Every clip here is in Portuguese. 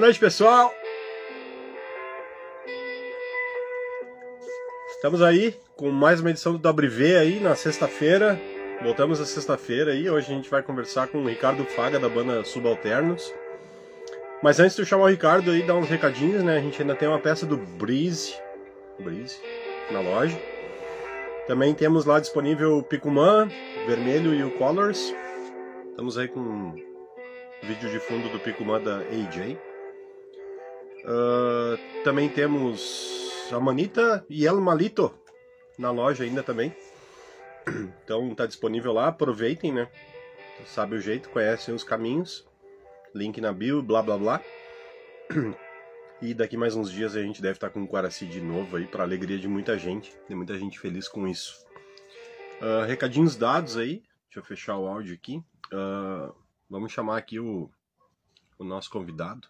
Boa noite, pessoal. Estamos aí com mais uma edição do WV aí na sexta-feira. Voltamos na sexta-feira aí. Hoje a gente vai conversar com o Ricardo Faga da banda Subalternos. Mas antes de eu chamar o Ricardo aí, dar uns recadinhos, né? A gente ainda tem uma peça do Breeze, Breeze na loja. Também temos lá disponível o Picumã, vermelho e o Colors. Estamos aí com um vídeo de fundo do Picumã da AJ. Uh, também temos a Manita e El Malito na loja ainda também. Então tá disponível lá, aproveitem, né? Sabe o jeito, conhecem os caminhos. Link na bio, blá blá blá. E daqui mais uns dias a gente deve estar com o Quaraci de novo aí, para alegria de muita gente. Tem muita gente feliz com isso. Uh, recadinhos dados aí. Deixa eu fechar o áudio aqui. Uh, vamos chamar aqui o, o nosso convidado.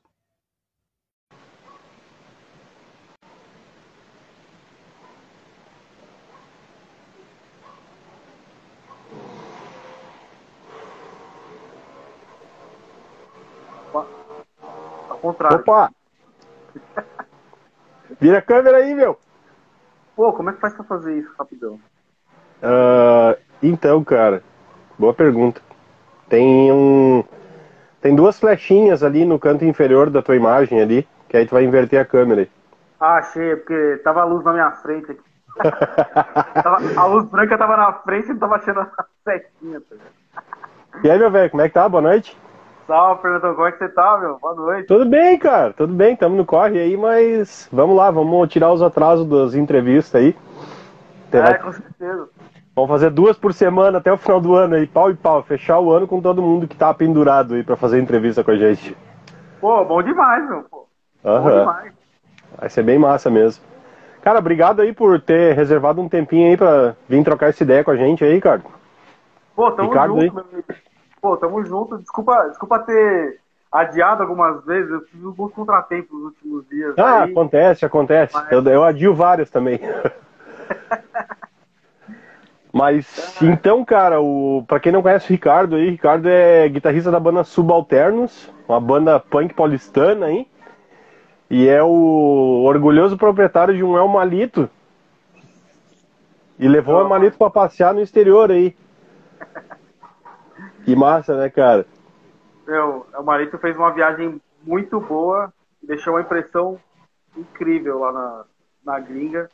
Contrário. Opa! Vira a câmera aí, meu! Pô, como é que faz pra fazer isso rapidão? Uh, então, cara, boa pergunta. Tem um. Tem duas flechinhas ali no canto inferior da tua imagem ali, que aí tu vai inverter a câmera aí. Ah, achei, porque tava a luz na minha frente aqui. a luz branca tava na frente e não tava achando a setinha. Tá? E aí, meu velho, como é que tá? Boa noite. Salve, Fernando, como é que você tá, meu? Boa noite. Tudo bem, cara, tudo bem, estamos no corre aí, mas vamos lá, vamos tirar os atrasos das entrevistas aí. É, com certeza. Vamos fazer duas por semana até o final do ano aí, pau e pau, fechar o ano com todo mundo que tá pendurado aí pra fazer entrevista com a gente. Pô, bom demais, meu, pô. Uhum. Bom demais. Vai ser bem massa mesmo. Cara, obrigado aí por ter reservado um tempinho aí pra vir trocar essa ideia com a gente aí, cara. Pô, tamo Ricardo junto, aí. meu amigo. Pô, tamo junto. Desculpa, desculpa ter adiado algumas vezes. Eu tive alguns contratempos nos últimos dias. Ah, aí, acontece, acontece. Mas... Eu, eu adio vários também. Mas então, cara, o para quem não conhece o Ricardo aí, Ricardo é guitarrista da banda Subalternos, uma banda punk paulistana aí. E é o orgulhoso proprietário de um El Malito. E levou o El Malito para passear no exterior aí. Que massa, né, cara? Meu, o Marito fez uma viagem muito boa e deixou uma impressão incrível lá na, na gringa.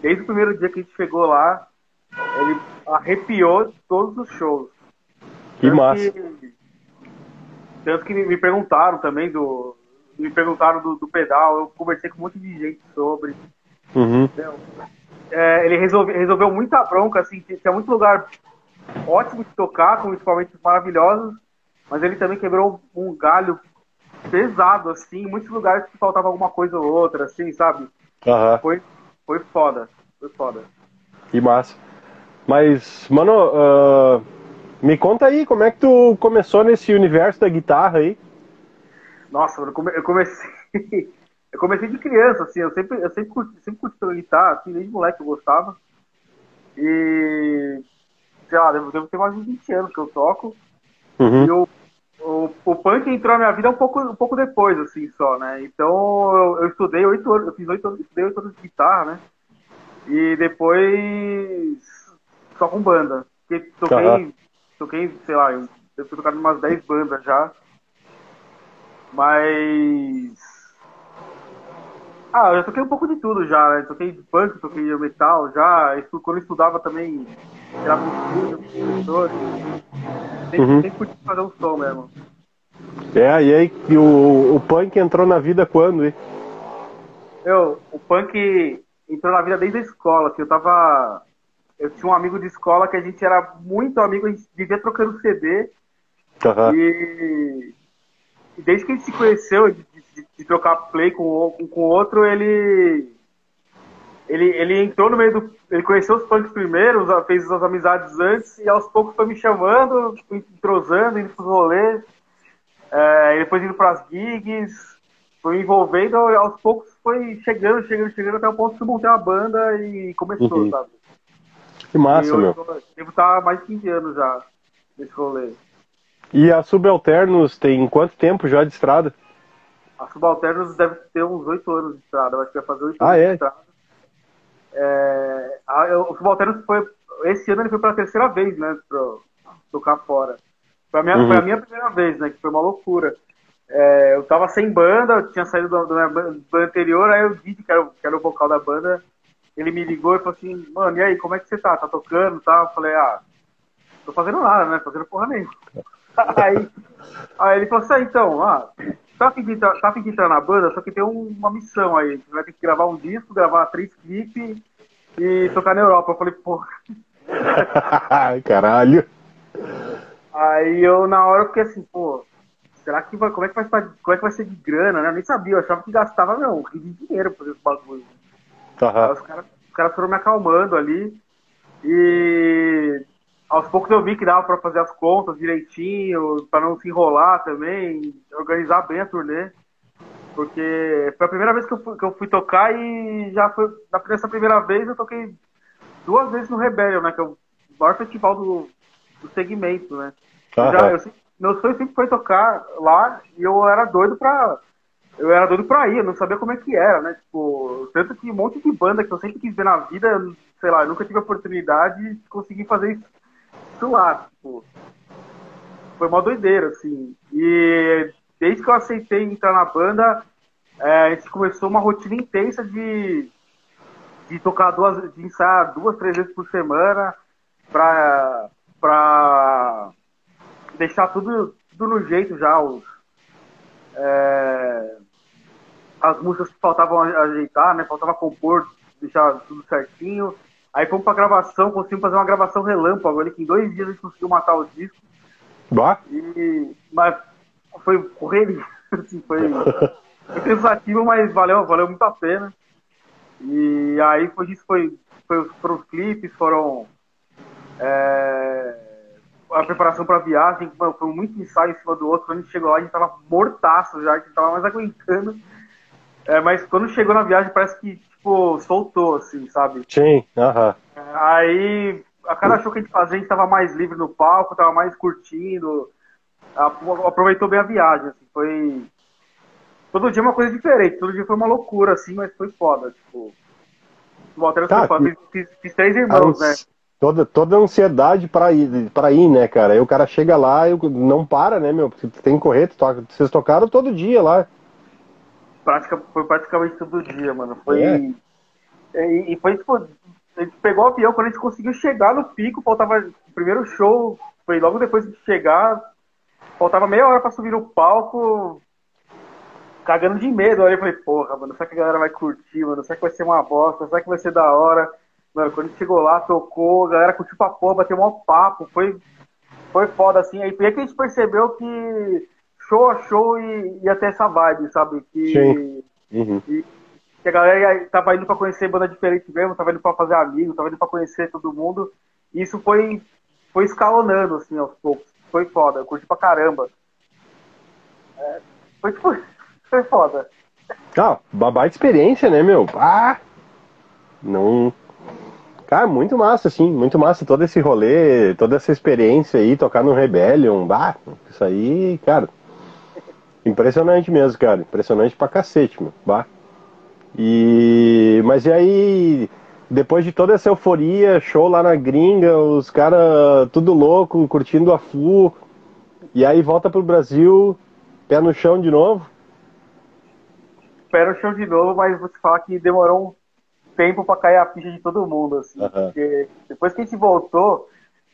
Desde o primeiro dia que a gente chegou lá, ele arrepiou todos os shows. Que tanto massa. Que, tanto que me perguntaram também do. Me perguntaram do, do pedal, eu conversei com um monte de gente sobre. Uhum. É, ele resolve, resolveu muita bronca, assim, tinha muito lugar ótimo de tocar, com equipamentos maravilhosos, mas ele também quebrou um galho pesado, assim, em muitos lugares que faltava alguma coisa ou outra, assim, sabe? Uhum. Foi, foi foda, foi foda. Que massa. Mas, mano, uh, me conta aí, como é que tu começou nesse universo da guitarra aí? Nossa, eu, come, eu comecei. eu comecei de criança, assim, eu sempre, eu sempre curti, sempre curti guitarra, assim, desde moleque eu gostava. E lá, devo, devo ter mais de 20 anos que eu toco. Uhum. E o, o, o punk entrou na minha vida um pouco, um pouco depois, assim, só, né? Então eu, eu estudei oito anos, eu fiz oito anos, estudei oito anos de guitarra, né? E depois só com banda. Porque toquei, uhum. toquei, sei lá, eu devo ter tocado umas 10 bandas já. Mas ah, eu toquei um pouco de tudo já, né? Toquei punk, toquei metal já. Quando eu estudava também, era muito professor. Sempre, uhum. sempre curti fazer um som mesmo. É, e aí o, o punk entrou na vida quando, hein? Eu, o punk entrou na vida desde a escola, que eu tava. Eu tinha um amigo de escola que a gente era muito amigo, a gente vivia trocando CD. Uhum. E, e desde que a gente se conheceu, de, de, de trocar play com, com, com outro, ele, ele. Ele entrou no meio do. Ele conheceu os punks primeiro, fez as amizades antes, e aos poucos foi me chamando, entrosando, indo pros rolês, é, depois indo pras gigs, foi me envolvendo, aos poucos foi chegando, chegando, chegando até o ponto que eu montei uma banda e começou, uhum. sabe? Que massa, eu, meu. Devo estar há mais de 15 anos já nesse rolê. E a Subalternos tem quanto tempo já de estrada? A Subalternos deve ter uns oito anos de estrada, eu acho que vai fazer oito Ah, anos é? de estrada. É, eu- o Subalternos foi. Esse ano ele foi pela terceira vez, né? Pra tocar fora. Foi a minha, Uhum. foi a minha primeira vez, né? Que foi uma loucura. É, eu tava sem banda, eu tinha saído da, da minha ban- banda anterior, aí o Didi, que era, o- que era o vocal da banda, ele me ligou e falou assim, mano, e aí, como é que você tá? Tá tocando tal? Eu falei, ah, tô fazendo nada, né? Fazendo porra nenhuma. aí, aí ele falou assim, ah, então, ah, tá a fim de entrar, tá a fim de entrar na banda, só que tem um- uma missão aí. Você vai ter que gravar um disco, gravar três clipes e tocar na Europa. Eu falei, porra. Caralho. Aí eu, na hora, eu fiquei assim, pô, será que vai, como é que vai, como é que vai ser de grana, né? Eu nem sabia, eu achava que gastava, meu, um rio de dinheiro pra fazer esse bagulho. Aí Aham. os caras os caras foram me acalmando ali. E aos poucos eu vi que dava pra fazer as contas direitinho, pra não se enrolar também, organizar bem a turnê. Porque foi a primeira vez que eu fui, que eu fui tocar e já foi. Nessa primeira vez eu toquei duas vezes no Rebellion, né? Que é o maior festival do, do segmento, né? Já- eu meu sonho sempre foi tocar lá e eu era doido pra. Eu era doido pra ir, eu não sabia como é que era, né? Tipo, tanto que um monte de banda que eu sempre quis ver na vida, sei lá, eu nunca tive a oportunidade de conseguir fazer isso, isso lá, tipo. Foi uma doideira, assim. E desde que eu aceitei entrar na banda, é, a gente começou uma rotina intensa de, de tocar duas, de ensaiar duas, três vezes por semana pra, pra deixar tudo, tudo no jeito já, os, é, as músicas que faltavam ajeitar, né? Faltava compor, deixar tudo certinho. Aí fomos pra gravação, conseguimos fazer uma gravação relâmpago ali, que em dois dias a gente conseguiu matar o disco. Bah. E, mas foi correria, assim, foi, foi cansativo, mas valeu, valeu muito a pena. E aí foi isso, foi, foi, foram os clipes, foram é, a preparação para a viagem, foi muito ensaio em cima do outro. Quando a gente chegou lá, a gente tava mortaço já, a gente tava mais aguentando. É, mas quando chegou na viagem, parece que, tipo, soltou, assim, sabe? Sim. Aham. Aí, a cada show que a gente fazia, a gente tava mais livre no palco, tava mais curtindo. Aproveitou bem a viagem, assim, foi. Todo dia uma coisa diferente, todo dia foi uma loucura, assim, mas foi foda, tipo. O Walter Tá, fiz, fiz- fiz três irmãos, né? Toda, toda a ansiedade pra ir, pra ir, né, cara? Aí o cara chega lá e não para, né, meu? Porque tem que correr, tu toca- vocês tocaram todo dia lá. Prática, foi praticamente todo dia, mano. Foi. É? E, e foi tipo. A gente pegou o avião, quando a gente conseguiu chegar no pico, faltava. O primeiro show foi logo depois de chegar. Faltava meia hora pra subir no palco. Cagando de medo. Aí eu falei, porra, mano, será que a galera vai curtir, mano? Será que vai ser uma bosta? Será que vai ser da hora? Mano, quando a gente chegou lá, tocou, a galera curtiu pra porra, bateu um papo. Foi, foi foda, assim. Aí aí que a gente percebeu que show a show e ia ter essa vibe, sabe? Que, Sim. Uhum. que a galera tava indo pra conhecer banda diferente mesmo, tava indo pra fazer amigos, tava indo pra conhecer todo mundo. E isso foi, foi escalonando, assim, aos poucos. Foi foda, eu curti pra caramba. É, foi tipo, foi foda. Ah, babá de experiência, né, meu? Ah! Não. Cara, muito massa, assim, muito massa todo esse rolê, toda essa experiência aí, tocar no Rebellion, bah, isso aí, cara. Impressionante mesmo, cara. Impressionante pra cacete, meu. Bah. E. Mas e aí, depois de toda essa euforia, show lá na gringa, os caras tudo louco, curtindo a FU, e aí volta pro Brasil, pé no chão de novo. Espero o show de novo, mas vou te falar que demorou um tempo pra cair a ficha de todo mundo, assim. Aham. Porque depois que a gente voltou,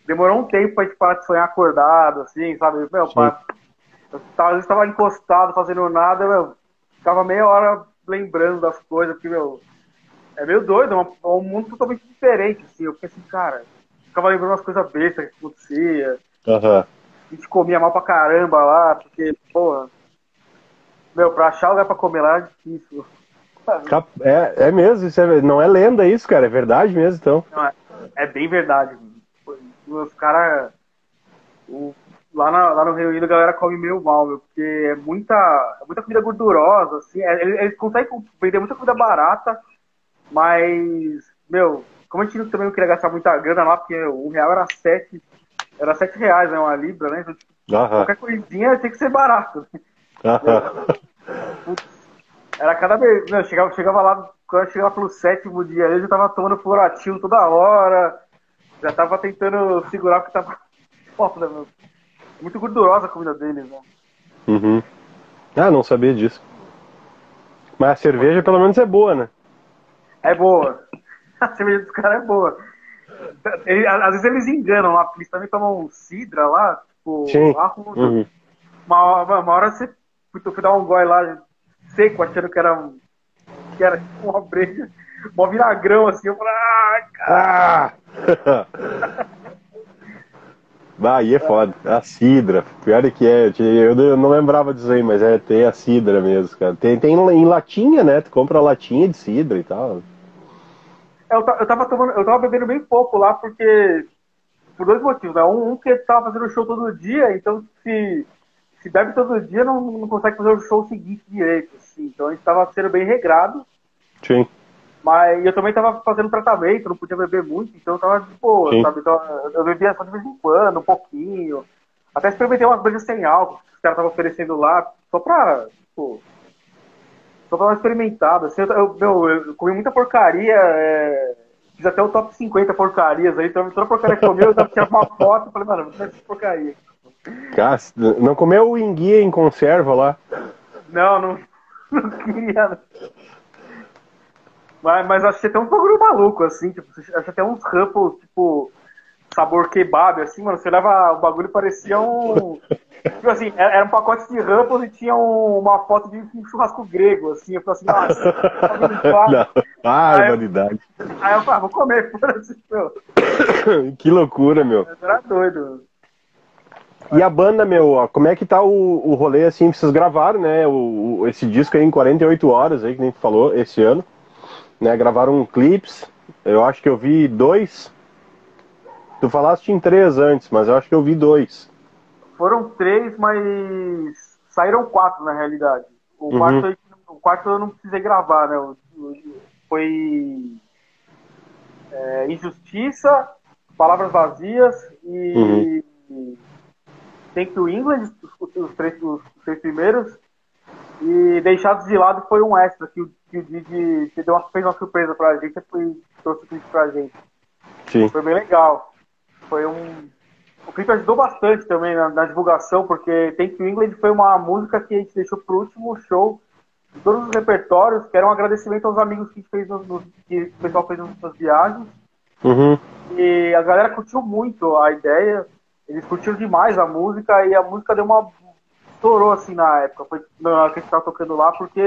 demorou um tempo pra gente parar de sonhar acordado, assim, sabe? Meu, Sim. Eu às vezes tava encostado, fazendo nada, meu, ficava meia hora lembrando das coisas, porque, meu, é meio doido, é, é um mundo totalmente diferente, assim. Eu fiquei assim, cara, ficava lembrando umas coisas bestas que acontecia. Aham. A gente comia mal pra caramba lá, porque, porra, meu, pra achar lugar pra comer lá é difícil. É, é mesmo, isso é- não é lenda isso, cara, é verdade mesmo, então. Não, é, é bem verdade. Os caras. Lá, na- lá no Rio Unido a galera come meio mal, meu, porque é muita, é muita comida gordurosa, assim. é- Eles, conseguem vender muita comida barata, mas, meu, como a gente também não queria gastar muita grana lá, porque um real era sete, era sete reais, né? Uma libra, né? Então, tipo, qualquer coisinha tem que ser barato. Putz, Era cada vez. Não, chegava, chegava lá, quando eu chegava pelo sétimo dia, eu já tava tomando florativo toda hora. Já tava tentando segurar porque tava foda, meu. Muito gordurosa a comida deles, né? Uhum. Ah, não sabia disso. Mas a cerveja pelo menos é boa, né? É boa. A cerveja dos caras é boa. Ele- às vezes eles enganam lá, porque eles também tomam cidra lá, tipo, Sim. arruda. Uhum. Uma, hora- uma hora você fui, fui dar um gole lá seco, achando que era um- que era tipo uma breja, mó vinagrão assim, eu falei, ah, cara. Ah! Bah, aí é foda. A cidra. Pior é que é. Eu não lembrava disso aí, mas é, tem a cidra mesmo, cara. Tem, tem em latinha, né? Tu compra latinha de cidra e tal. Eu, eu tava tomando, eu tava bebendo bem pouco lá, porque. Por dois motivos, né? Um, um que tava fazendo show todo dia, então se, se bebe todo dia, não, não consegue fazer o show seguinte direito, assim. Então a gente tava sendo bem regrado. Sim. Mas eu também tava fazendo tratamento, não podia beber muito, então eu tava de boa, Sim. sabe? Então, eu bebia só de vez em quando, um pouquinho. Até experimentei umas brejas sem álcool que os caras estavam oferecendo lá, só pra, tipo, só pra dar uma experimentada. Assim, eu, eu, meu, eu comi muita porcaria, é, fiz até o top 50 porcarias aí, então toda porcaria que comi, eu dava tirar uma foto e falei, mano, vou comer essa porcaria. Cara, não comeu o enguia em conserva lá? Não, não, não queria. não. Mas, mas achei até um bagulho maluco, assim, tipo, achei até uns ruffles, tipo, sabor kebab, assim, mano, você leva o bagulho parecia um. Tipo assim, era um pacote de ruffles e tinha um- uma foto de um churrasco grego, assim, eu falei assim, nossa. Não. Ah, barbaridade. Aí eu falei, ah, vou comer, foda-se. Que loucura, meu. Eu era doido. E a banda, meu, ó, como é que tá o, o rolê, assim, vocês gravaram, né, o, o- esse disco aí em 48 horas aí, que nem tu falou, esse ano, né, gravaram clipes, eu acho que eu vi dois, tu falaste em três antes, mas eu acho que eu vi dois. Foram três, mas saíram quatro na realidade. O, Uhum. quarto, o quarto eu não precisei gravar, né? O- o- Foi é, Injustiça, Palavras Vazias e Thank You England, os, os três, os três primeiros. E Deixados de Lado foi um extra que o, que o Didi que deu uma, fez uma surpresa pra gente e trouxe o clipe pra gente. Sim. Foi bem legal. Foi um. O clipe ajudou bastante também na, na divulgação, porque Thank You England foi uma música que a gente deixou pro último show de todos os repertórios, que era um agradecimento aos amigos que, a gente fez nos- nos- que o pessoal fez nas suas viagens. Uhum. E a galera curtiu muito a ideia, eles curtiram demais a música e a música deu uma. Estourou assim na época, foi na hora que a gente tava tocando lá, porque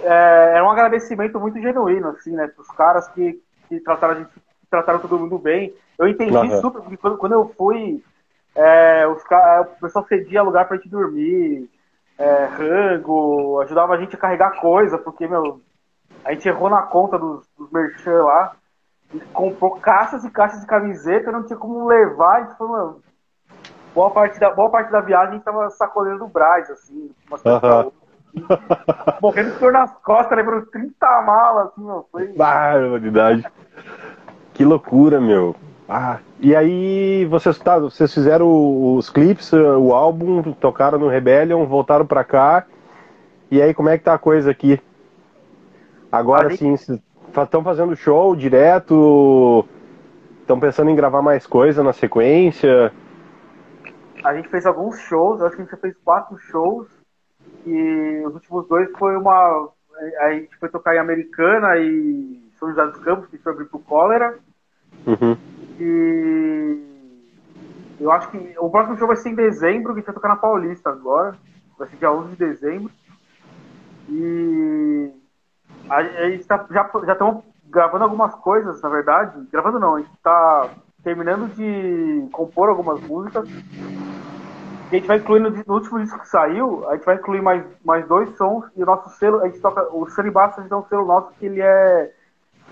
é, era um agradecimento muito genuíno, assim, né, pros caras que, que trataram a gente, trataram todo mundo bem. Eu entendi Aham. super, porque quando, quando eu fui, é, os, ca- o pessoal cedia lugar pra gente dormir, é, rango, ajudava a gente a carregar coisa, porque, meu, a gente errou na conta dos, dos merchan lá. E comprou caixas e caixas de camiseta, não tinha como levar, a gente falou, mano, boa parte da, boa parte da viagem gente tava sacoleando do Braz, assim, uma coisa pra Aham. outra. morrendo de dor nas costas, lembrando 30 malas, assim, meu, foi... Barbaridade. Que loucura, meu. Ah, e aí vocês, tá, vocês fizeram os clipes, o álbum, tocaram no Rebellion, voltaram pra cá. E aí como é que tá a coisa aqui? Agora A sim, estão fazendo show direto? Estão pensando em gravar mais coisa na sequência? A gente fez alguns shows, acho que a gente já fez quatro shows, e os últimos dois foi uma... A gente foi tocar em Americana e São José dos Campos, que foi abrir pro Cólera, Uhum. E eu acho que o próximo show vai ser em dezembro, que a gente vai tocar na Paulista agora. Vai ser dia 11 de dezembro. E a, a gente tá, já já estamos gravando algumas coisas, na verdade. Gravando não, a gente tá terminando de compor algumas músicas. E a gente vai incluir no, último disco que saiu, a gente vai incluir mais, mais dois sons e o nosso selo, a gente toca. O Celibato a gente tem um selo nosso que ele é.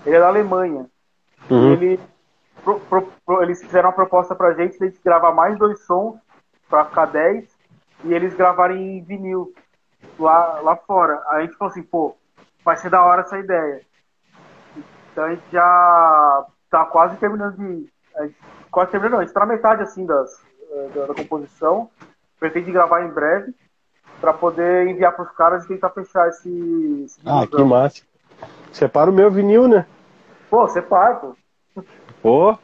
Ele é da Alemanha. Uhum. Ele, pro- pro- pro- eles fizeram uma proposta pra gente de a gente gravar mais dois sons pra ficar 10 e eles gravarem em vinil lá, lá fora. Aí a gente falou assim, pô, vai ser da hora essa ideia. Então a gente já tá quase terminando de. Gente- quase terminando, não, a gente tá na metade assim das, eh, da, da composição. Pretende gravar em breve. pra poder enviar pros caras e tentar fechar esse. esse Ah, que massa. Separa o meu vinil, né? Pô, você para, pô. Pô.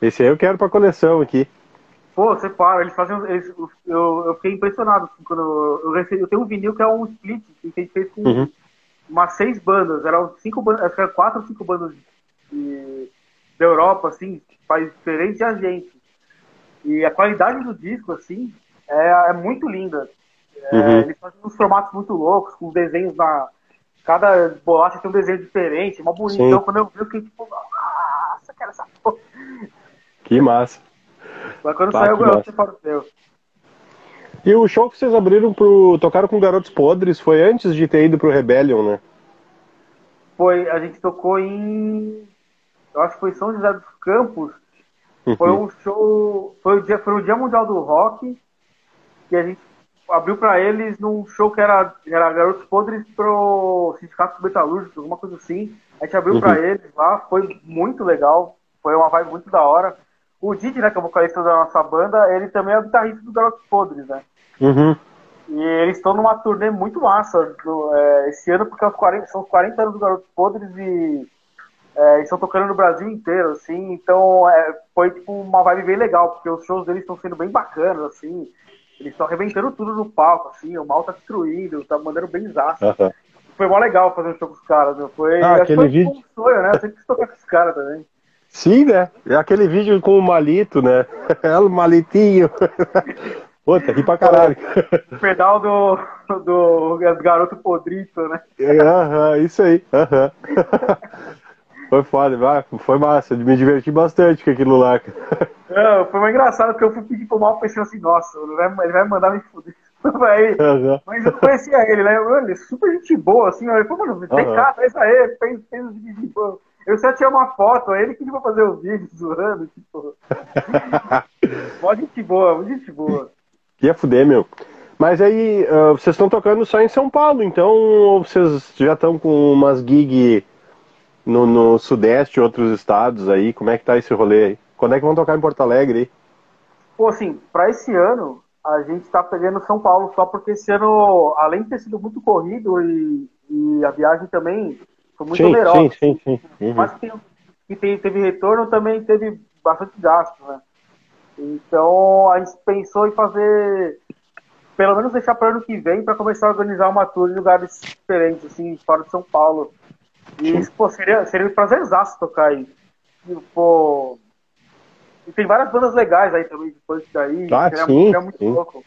Esse aí eu quero pra coleção aqui. Pô, você para, eles fazem. Eles, eu, eu fiquei impressionado assim, quando eu, eu recebi. Eu tenho um vinil que é um split que a gente fez com Uhum. umas seis bandas. Eram cinco bandas, acho que eram quatro ou cinco bandas de, da Europa, assim, países diferentes e a gente. E a qualidade do disco, assim, é, é muito linda. É, Uhum. Eles fazem uns formatos muito loucos, com desenhos na. Cada bolacha tem um desenho diferente, uma bonita. Sim. Então quando eu vi, eu fiquei tipo, nossa, quero essa porra. Que massa. Mas quando Tá, saiu, eu separo o seu. E o show que vocês abriram pro. tocaram com Garotos Podres foi antes de ter ido pro Rebellion, né? Foi, a gente tocou em. Eu acho que foi São José dos Campos. Foi Uhum. um show. Foi o dia, foi o dia Mundial do Rock. Que a gente abriu pra eles num show que era, era Garotos Podres pro Sindicato Metalúrgico, alguma coisa assim. A gente abriu Uhum. pra eles lá, foi muito legal. Foi uma vibe muito da hora. O Didi, né, que é o vocalista da nossa banda, ele também é o guitarrista do Garotos Podres, né? Uhum. E eles estão numa turnê muito massa do- é, esse ano, porque é os 40 são os 40 anos do Garotos Podres e é, eles estão tocando no Brasil inteiro, assim, então é, foi tipo uma vibe bem legal, porque os shows deles estão sendo bem bacanas, assim, eles estão arrebentando tudo no palco, assim, o mal tá destruindo, tá mandando bem zaço. Aham. Foi mó legal fazer um show com os caras, meu. Foi, Ah, aquele foi vídeo. um sonho, né? Eu sempre quis tocar com os caras também. Sim, né? É aquele vídeo com o Malito, né? É o Malitinho. Puta, ri pra caralho. O pedal do, do garoto podrito, né? Aham, isso aí. Aham. Foi foda, vai, foi massa. Me diverti bastante com aquilo lá. Não, foi mais engraçado porque eu fui pedir pro mal pensando assim, nossa, ele vai, ele vai mandar me fuder. Aí, Aham. mas eu conhecia ele, né? Ele é super gente boa, assim. Aí, pô, mano, vem Aham. cá, traz aí, fez, fez vídeo de boa. Eu só tinha uma foto, ele pediu pra fazer o vídeo, zoando, tipo. Mó gente boa, mó gente boa. Ia fuder, meu. Mas aí, ah, vocês estão tocando só em São Paulo, então ou vocês já estão com umas gig no, no Sudeste, outros estados aí? Como é que tá esse rolê aí? Quando é que vão tocar em Porto Alegre aí? Pô, assim, pra esse ano, a gente tá pegando São Paulo só porque esse ano, além de ter sido muito corrido e, e a viagem também foi muito sim, onerosa. sim, sim, sim. Uhum. Mas que, que tem- teve retorno, também teve bastante gasto, né? Então a gente pensou em fazer, pelo menos deixar para ano que vem, para começar a organizar uma tour em lugares diferentes, assim, fora de São Paulo. E, pô, seria, seria um prazerzaço tocar aí. E, pô, e tem várias bandas legais aí também, depois daí. Ah, seria, sim, seria muito sim. louco.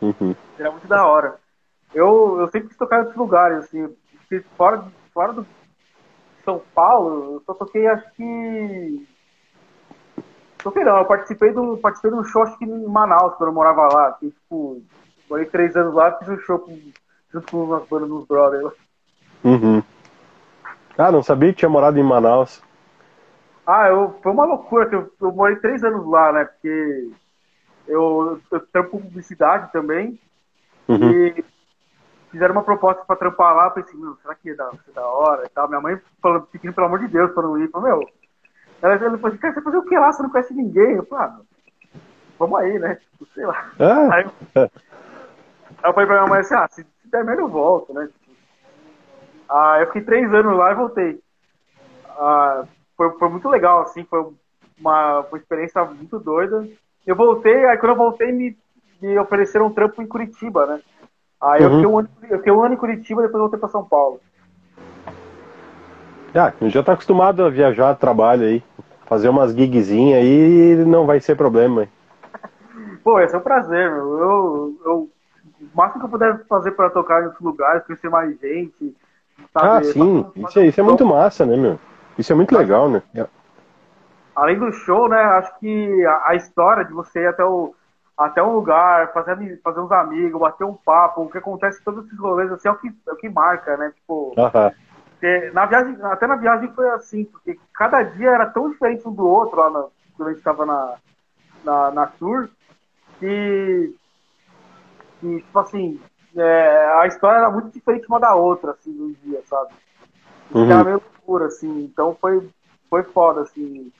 Uhum. Seria muito da hora. Eu, eu sempre quis tocar em outros lugares, assim, fora, fora do São Paulo, eu só toquei, acho que. Toquei não, eu participei de um, participei de um show, acho que em Manaus, quando eu morava lá. Que, tipo, morei três anos lá, fiz um show com, junto com umas bandas dos brothers. Uhum. Ah, não sabia que tinha morado em Manaus. Ah, eu, foi uma loucura, que eu, eu morei três anos lá, né? Porque eu, eu trampo com publicidade também. Uhum. E fizeram uma proposta pra trampar lá, eu pensei, meu, será que dar, ser da hora e tal? Minha mãe falando, pedindo pelo amor de Deus pra não ir, falou, meu, ela, ela falou assim, cara, você fazer o que lá? Você não conhece ninguém? Eu falei, ah, vamos aí, né? Tipo, sei lá. Ah, Aí, eu- aí eu falei pra minha mãe assim, ah, se, se der merda eu volto, né? Ah, eu fiquei três anos lá e voltei. Ah, foi, foi muito legal, assim, foi uma, uma experiência muito doida. Eu voltei, aí quando eu voltei me, me ofereceram um trampo em Curitiba, né? Aí eu, Uhum. fiquei um ano, eu fiquei um ano em Curitiba, depois eu voltei pra São Paulo. ah, já tá acostumado a viajar, trabalho aí. Fazer umas gigzinhas aí não vai ser problema. hein? Pô, esse é um prazer, meu. Eu, eu, o máximo que eu puder fazer pra tocar em outros lugares, conhecer mais gente. Ah, sabe? sim. Fazer- Isso, é- isso é muito massa, né, meu? Isso é muito legal, né? além do show, né, acho que a, a história de você ir até, o, até um lugar, fazer, fazer uns amigos, bater um papo, o que acontece em todos esses rolês, assim, é o que, é o que marca, né? Tipo, Aham. porque na viagem, até na viagem foi assim, porque cada dia era tão diferente um do outro lá na, quando a gente estava na, na, na tour, que, que tipo assim, é, a história era muito diferente uma da outra, assim, no dia, sabe? Uhum. Era meio loucura, assim, então foi, foi foda, assim.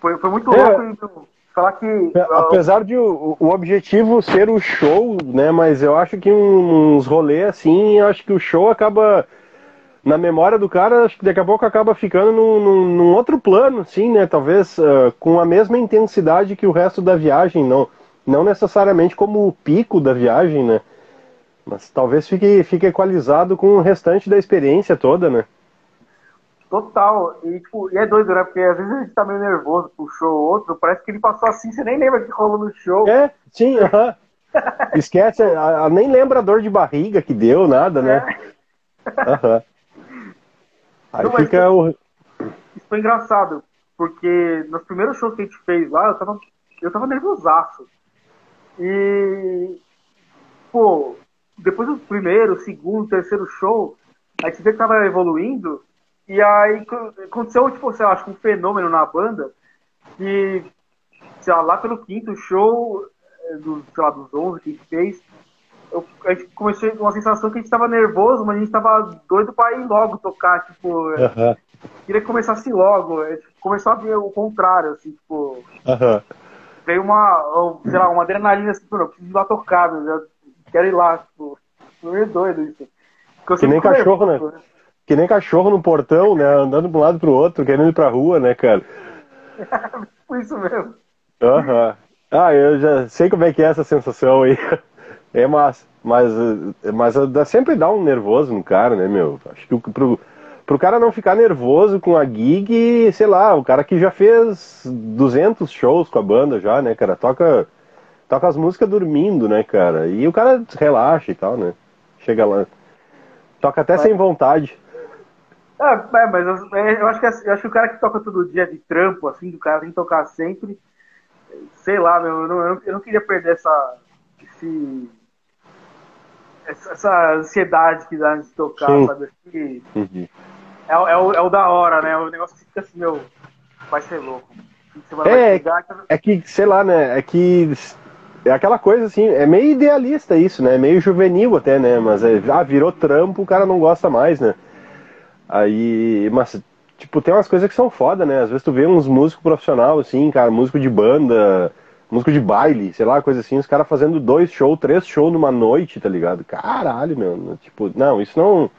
foi, foi muito é. louco falar que. É, apesar de o, o, objetivo ser o show, né? Mas eu acho que uns rolês assim, eu acho que o show acaba. Na memória do cara, acho que daqui a pouco acaba ficando num, num, num outro plano, assim, né? Talvez uh, com a mesma intensidade que o resto da viagem, não, não necessariamente como o pico da viagem, né? Mas talvez fique, fique equalizado com o restante da experiência toda, né? Total. E, tipo, e é doido, né? Porque às vezes a gente tá meio nervoso pro show ou outro, parece que ele passou assim, você nem lembra que rolou no show. É, sim, aham. Uh -huh. Esquece, a, a, nem lembra a dor de barriga que deu, nada, né? É. Uh -huh. Aí Não, fica o. Isso foi engraçado, porque nos primeiros shows que a gente fez lá, eu tava, eu tava nervosaço. E. Pô, depois do primeiro, segundo, terceiro show, a gente vê que tava evoluindo. E aí aconteceu, tipo, sei lá, acho que um fenômeno na banda. Que, sei lá, lá pelo quinto show, eh, do, sei lá, dos 11 que a gente fez, eu, a gente começou com uma sensação que a gente tava nervoso, mas a gente tava doido pra ir logo tocar, tipo. Uhum. Queria que começasse logo. Começou a ver o contrário, assim, tipo. Uhum. Veio uma, sei lá, uma adrenalina assim, eu preciso ir lá tocar, eu já quero ir lá, tipo. Meio doido isso. Que nem cachorro, nervoso, né? né? que nem cachorro no portão, né? Andando de um lado pro outro, querendo ir pra rua, né, cara? Foi isso mesmo. Aham. Uhum. Ah, eu já sei como é que é essa sensação aí. É massa. Mas, mas sempre dá um nervoso no cara, né, meu? Acho que pro, pro cara não ficar nervoso com a gig, sei lá, o cara que já fez 200 shows com a banda já, né, cara? Toca, toca as músicas dormindo, né, cara? E o cara relaxa e tal, né? Chega lá. Toca até mas... sem vontade. É, é mas eu, é, eu, acho que, eu acho que o cara que toca todo dia de trampo, assim, do cara tem que tocar sempre, sei lá, meu, eu, não, eu não queria perder essa, esse, essa ansiedade que dá de tocar, Sim. sabe? Que uhum. é, é, o, é o da hora, né? O negócio fica assim, meu, vai ser louco. É, é que, sei lá, né? É que é aquela coisa assim, é meio idealista isso, né? É meio juvenil até, né? Mas é, ah, virou trampo, o cara não gosta mais, né? Aí, mas, tipo, tem umas coisas que são foda, né? Às vezes tu vê uns músicos profissionais, assim, cara, músico de banda, músico de baile, sei lá, coisa assim, os caras fazendo dois shows, três shows numa noite, tá ligado? Caralho, meu. Tipo, não, isso não.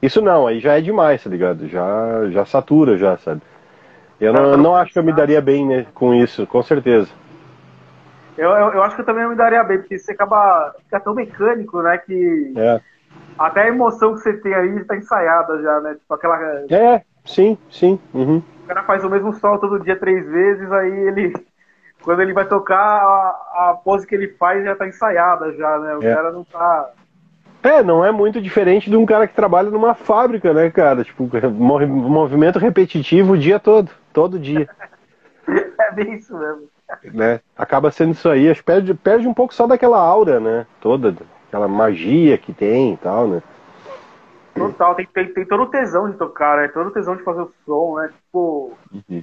Isso não, aí já é demais, tá ligado? Já, já satura, já, sabe? Eu não, não acho que eu me daria bem né, com isso, com certeza. Eu, eu, eu, acho que eu também me daria bem, porque você acaba. fica tão mecânico, né? Que. É. Até a emoção que você tem aí está ensaiada já, né? Tipo aquela. É, sim, sim. Uhum. O cara faz o mesmo sol todo dia três vezes, aí ele. Quando ele vai tocar, a, a pose que ele faz já está ensaiada já, né? O é. cara não tá. É, não é muito diferente de um cara que trabalha numa fábrica, né, cara? Tipo, movimento repetitivo o dia todo, todo dia. é bem isso mesmo. Né? Acaba sendo isso aí, acho que perde, perde um pouco só daquela aura, né? Toda, aquela magia que tem e tal, né? Total, tem, tem, tem todo o tesão de tocar, né? Todo o tesão de fazer o som, né? Tipo, uhum.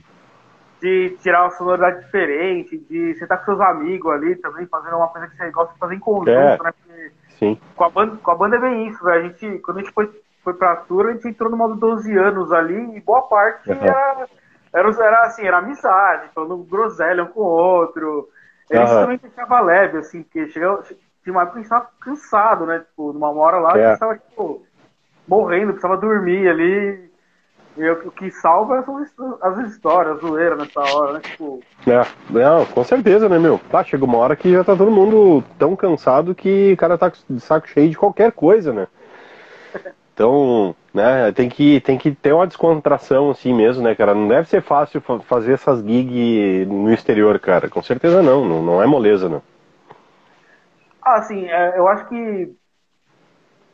de tirar uma sonoridade diferente, de você estar com seus amigos ali também, fazendo uma coisa que você gosta de fazer em conjunto, é. né? Porque Sim. Com a, banda, com a banda é bem isso, velho. A gente, quando a gente foi, foi pra tour, a gente entrou no modo 12 anos ali e boa parte uhum. era, era, era assim, era amizade, falando groselha um com o outro. Eles uhum. também deixava leve, assim, porque chegou, tinha uma época que a gente tava cansado, né? Tipo, numa hora lá, é. a gente tava, tipo, morrendo, precisava dormir ali. E o que salva são as histórias, a zoeira nessa hora, né? Tipo... É, não, com certeza, né, meu? Tá, chega uma hora que já tá todo mundo tão cansado que o cara tá de saco cheio de qualquer coisa, né? Então, né, tem que, tem que ter uma descontração assim mesmo, né, cara? Não deve ser fácil fazer essas gigs no exterior, cara. Com certeza não, não, não é moleza, não. Ah, sim, é, eu acho que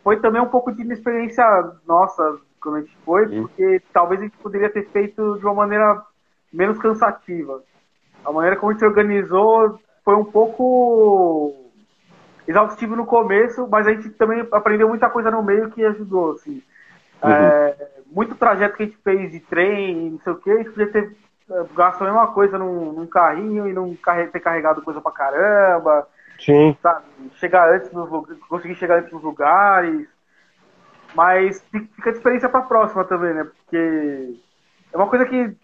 foi também um pouco de inexperiência nossa quando a gente foi, sim. porque talvez a gente poderia ter feito de uma maneira menos cansativa. A maneira como a gente organizou foi um pouco exaustivo no começo, mas a gente também aprendeu muita coisa no meio que ajudou, assim. Uhum. É, muito trajeto que a gente fez de trem, não sei o que, a gente podia ter é, gasto a mesma coisa num, num carrinho e não ter carregado coisa pra caramba. Sim. Sabe? Chegar antes nos conseguir chegar antes nos lugares. Mas fica de experiência pra próxima também, né? Porque é uma coisa que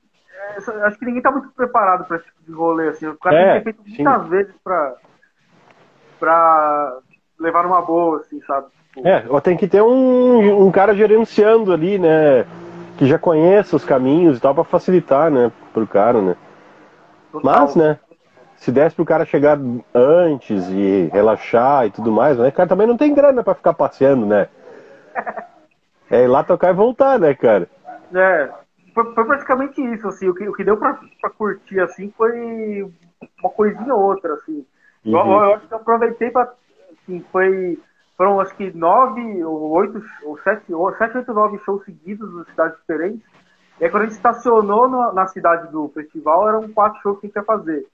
acho que ninguém tá muito preparado pra esse tipo de rolê, assim. O cara É, tem feito sim. muitas vezes pra, pra levar numa boa, assim, sabe? Tipo, É, ou tem que ter um, um cara gerenciando ali, né? Que já conheça os caminhos e tal, pra facilitar, né? Pro cara, né? total. Mas, né? Se desse pro cara chegar antes e relaxar e tudo mais, né? O cara também não tem grana pra ficar passeando, né? É ir lá tocar e voltar, né, cara? É, foi, foi praticamente isso, assim. O que, o que deu pra, pra curtir, assim, foi uma coisinha ou outra, assim. Eu, Uhum. eu acho que eu aproveitei pra. Assim, foi. Foram acho que nove ou oito, ou sete, ou sete, oito, nove shows seguidos em cidades diferentes. E aí quando a gente estacionou no- na cidade do festival, eram quatro shows que a gente ia fazer.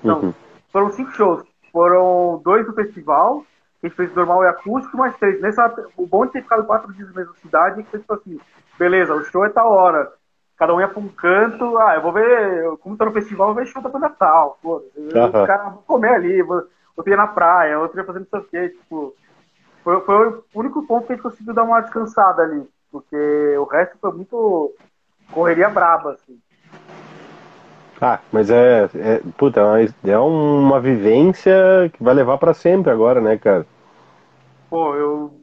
Então, Uhum. foram cinco shows. Foram dois do festival, que a gente fez normal e acústico, mais três. Nessa, o bom de ter ficado quatro dias na mesma cidade é que foi tipo assim, beleza, o show é tal hora. Cada um ia pra um canto, ah, eu vou ver, eu- como tô no festival, eu vou ver show da banda tal, pô. Aham. Os caras vão comer ali, vou, outro ia na praia, outro ia fazendo não sei o quê, tipo. Foi, foi o único ponto que a gente conseguiu dar uma descansada ali. Porque o resto foi muito correria braba, assim. Ah, mas é, é puta, é uma, é uma vivência que vai levar pra sempre agora, né, cara? Pô, eu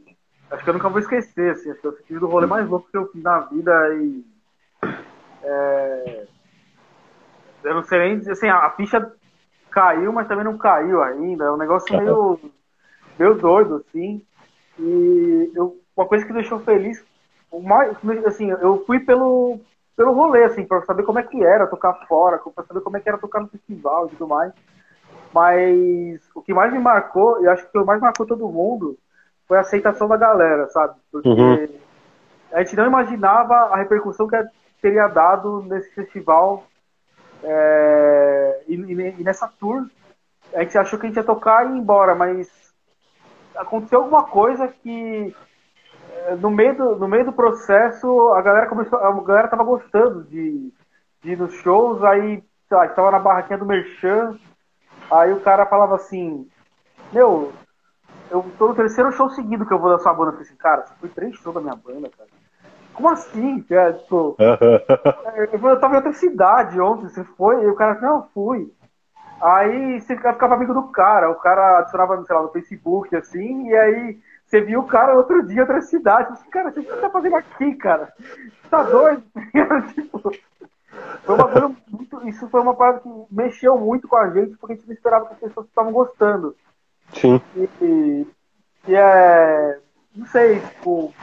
acho que eu nunca vou esquecer, assim, acho que o sentido do rolê mais louco que eu fiz na vida e. é, eu não sei nem dizer, assim, a ficha caiu, mas também não caiu ainda. É um negócio meio, meio doido, assim. E eu, uma coisa que deixou feliz, mais, assim, eu fui pelo, pelo rolê, assim, pra saber como é que era tocar fora, pra saber como é que era tocar no festival e tudo mais. Mas o que mais me marcou, e acho que o que mais marcou todo mundo, foi a aceitação da galera, sabe? Porque Uhum. a gente não imaginava a repercussão que teria dado nesse festival é, e, e- nessa tour. A gente achou que a gente ia tocar e ir embora, mas aconteceu alguma coisa que é, no meio do, no meio do processo a galera começou a galera tava gostando de, de ir nos shows aí sei lá, a gente tava na barraquinha do Merchan aí o cara falava assim meu eu tô no terceiro show seguido que eu vou da sua banda eu falei assim cara foi três shows da minha banda cara como assim é, tipo, eu tava em outra cidade ontem, você foi? E o cara, não, fui. Aí você ficava amigo do cara, o cara adicionava, sei lá, no Facebook, assim, e aí você viu o cara outro dia em outra cidade. Disse, cara, o que você tá fazendo aqui, cara? Você tá doido? tipo, foi uma coisa muito. Isso foi uma parada que mexeu muito com a gente, porque a gente não esperava que as pessoas estavam gostando. Sim. E, e é. Não sei, tipo.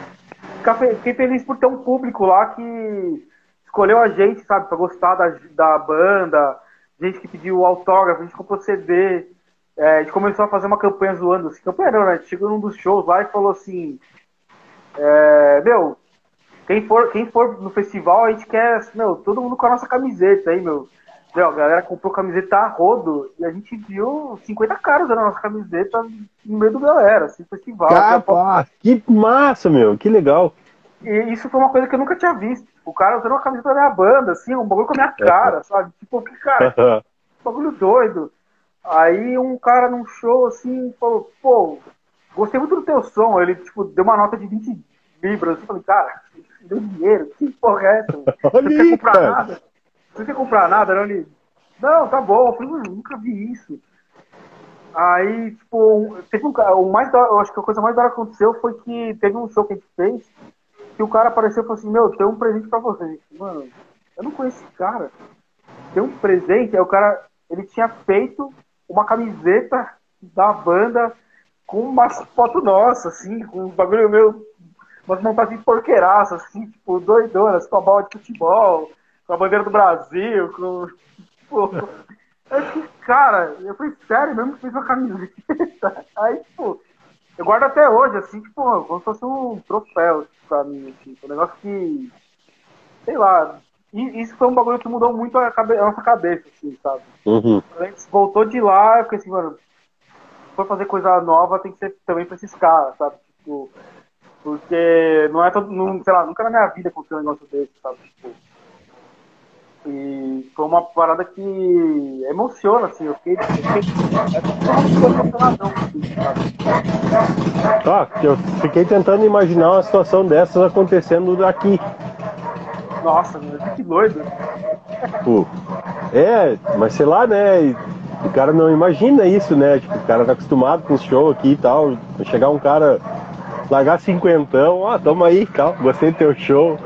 Fiquei feliz por ter um público lá que escolheu a gente, sabe, pra gostar da, da banda, gente que pediu autógrafo, a gente comprou CD. é, a gente começou a fazer uma campanha zoando, assim, campanha não, né? A gente chegou num dos shows lá e falou assim. é, meu, quem for, quem for no festival, a gente quer, meu, todo mundo com a nossa camiseta aí, meu. Meu, a galera comprou camiseta a rodo e a gente viu 50 caras usando a nossa camiseta no meio do galera, assim, festival. Capa, que massa, meu, que legal. E isso foi uma coisa que eu nunca tinha visto. O cara usando uma camiseta da minha banda, assim, um bagulho com a minha cara, sabe? Tipo, que cara, bagulho doido. Aí um cara num show, assim, falou, pô, gostei muito do teu som. Ele, tipo, deu uma nota de 20 libras. Eu falei, cara, deu dinheiro, que porra é essa? Não quer comprar cara. nada? Não quer comprar nada, não? Ele, não, tá bom. Eu falei, "Mano, nunca vi isso. Aí, tipo, teve um cara, o mais da, eu acho que a coisa mais da hora que aconteceu foi que teve um show que a gente fez que o cara apareceu e falou assim, meu, tem um presente pra você. Mano, eu não conheço esse cara. Tem um presente, aí o cara, ele tinha feito uma camiseta da banda com umas fotos nossas, assim, com um bagulho meu, umas montagens porqueiraças, assim, tipo, doidonas, com a bola de futebol, com a bandeira do Brasil, com. Pô, eu fiquei, cara, eu falei, sério mesmo que fez uma camiseta? Aí, tipo, eu guardo até hoje, assim, tipo, como se fosse um troféu pra mim, assim, um negócio que. Sei lá. E isso foi um bagulho que mudou muito a, cabe- a nossa cabeça, assim, sabe? Uhum. A gente voltou de lá, eu fiquei assim, mano, se for fazer coisa nova, tem que ser também pra esses caras, sabe? Tipo, porque não é todo. Não, sei lá, nunca na minha vida aconteceu um negócio desse, sabe? Tipo, e foi uma parada que emociona, assim, eu fiquei. Eu? Tá, eu fiquei tentando imaginar uma situação dessas acontecendo aqui. Nossa, que doido. Pô, é, mas sei lá, né? O cara não imagina isso, né? Tipo, o cara tá acostumado com o show aqui e tal. Chegar um cara, largar cinquentão, ó, toma aí tal, gostei do teu show.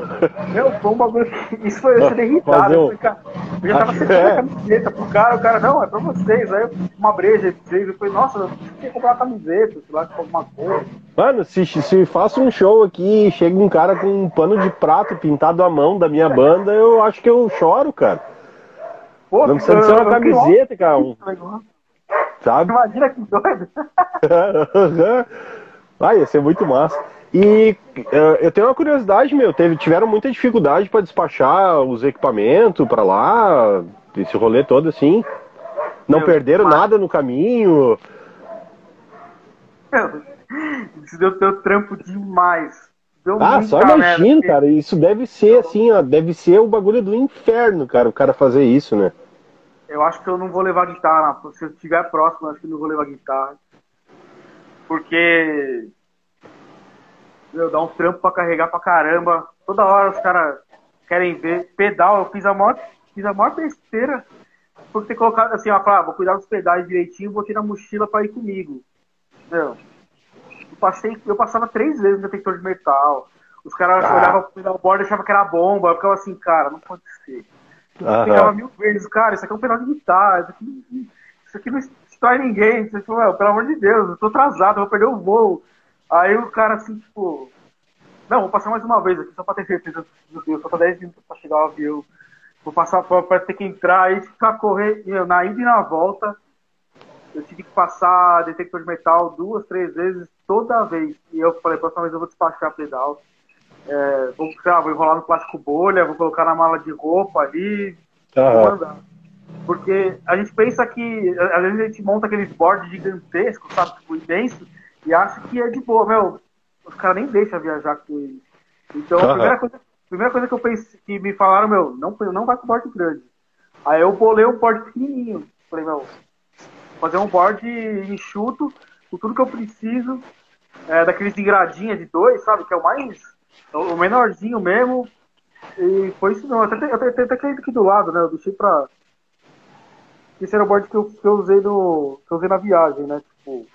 Meu, foi um bagulho. Isso foi eu irritado. Um... Eu, eu já tava sentindo é. a camiseta pro cara, o cara, não, é pra vocês. Aí eu uma breja vocês, eu falei, nossa, eu tinha que comprar uma camiseta, sei lá, alguma coisa. Mano, se, se faço um show aqui e chega um cara com um pano de prato pintado à mão da minha banda, eu acho que eu choro, cara. Pô, não precisa ser uma camiseta, cara. Um... Sabe? Imagina que doido. ah, ia ser muito massa. E uh, eu tenho uma curiosidade, meu, teve, tiveram muita dificuldade para despachar os equipamentos para lá, esse rolê todo assim. Não meu, perderam mas... nada no caminho. Isso deu, deu trampo demais. Deu ah, só imagino, cara. Isso deve ser assim, ó. Deve ser o bagulho do inferno, cara, o cara fazer isso, né? Eu acho que eu não vou levar guitarra. Se eu estiver próximo, acho que eu não vou levar guitarra. Porque. Meu, dá um trampo pra carregar pra caramba. Toda hora os caras querem ver. Pedal, eu fiz a maior, fiz a maior besteira por ter colocado assim, ó, ah, vou cuidar dos pedais direitinho, vou ter na mochila pra ir comigo. Meu, eu, passei, eu passava três vezes no detector de metal. Os caras ah. olhavam pro pedalboard e achavam que era bomba. Eu ficava assim, cara, não pode ser. Eu pegava mil vezes, cara, isso aqui é um pedal de guitarra, isso aqui, isso aqui não destrói ninguém. Você falou, pelo amor de Deus, eu tô atrasado, eu vou perder o voo. Aí o cara assim, tipo, não, vou passar mais uma vez aqui, só pra ter certeza, meu Deus, só pra 10 minutos pra chegar o avião. Vou passar pra, ter que entrar e ficar correndo, na ida e na volta. Eu tive que passar detector de metal duas, três vezes, toda vez. E eu falei, próxima vez eu vou despachar pedal. É, vou, lá, vou enrolar no plástico bolha, vou colocar na mala de roupa ali, uhum. Porque a gente pensa que, às vezes a gente monta aqueles boards gigantescos, sabe, tipo, imenso, e acha que é de boa, meu, os caras nem deixam viajar com ele. Então, a primeira coisa, primeira coisa que eu pensei, que me falaram, meu, não, não vai com board grande. Aí eu bolei um board pequenininho. Falei, meu, fazer um board enxuto, com tudo que eu preciso, é, daqueles engradinhas de dois, sabe, que é o mais o menorzinho mesmo. E foi isso não. Eu até, até, até, até aqui do lado, né? Eu deixei pra. Esse era o board que eu, que eu usei no. que eu usei na viagem, né? Tipo.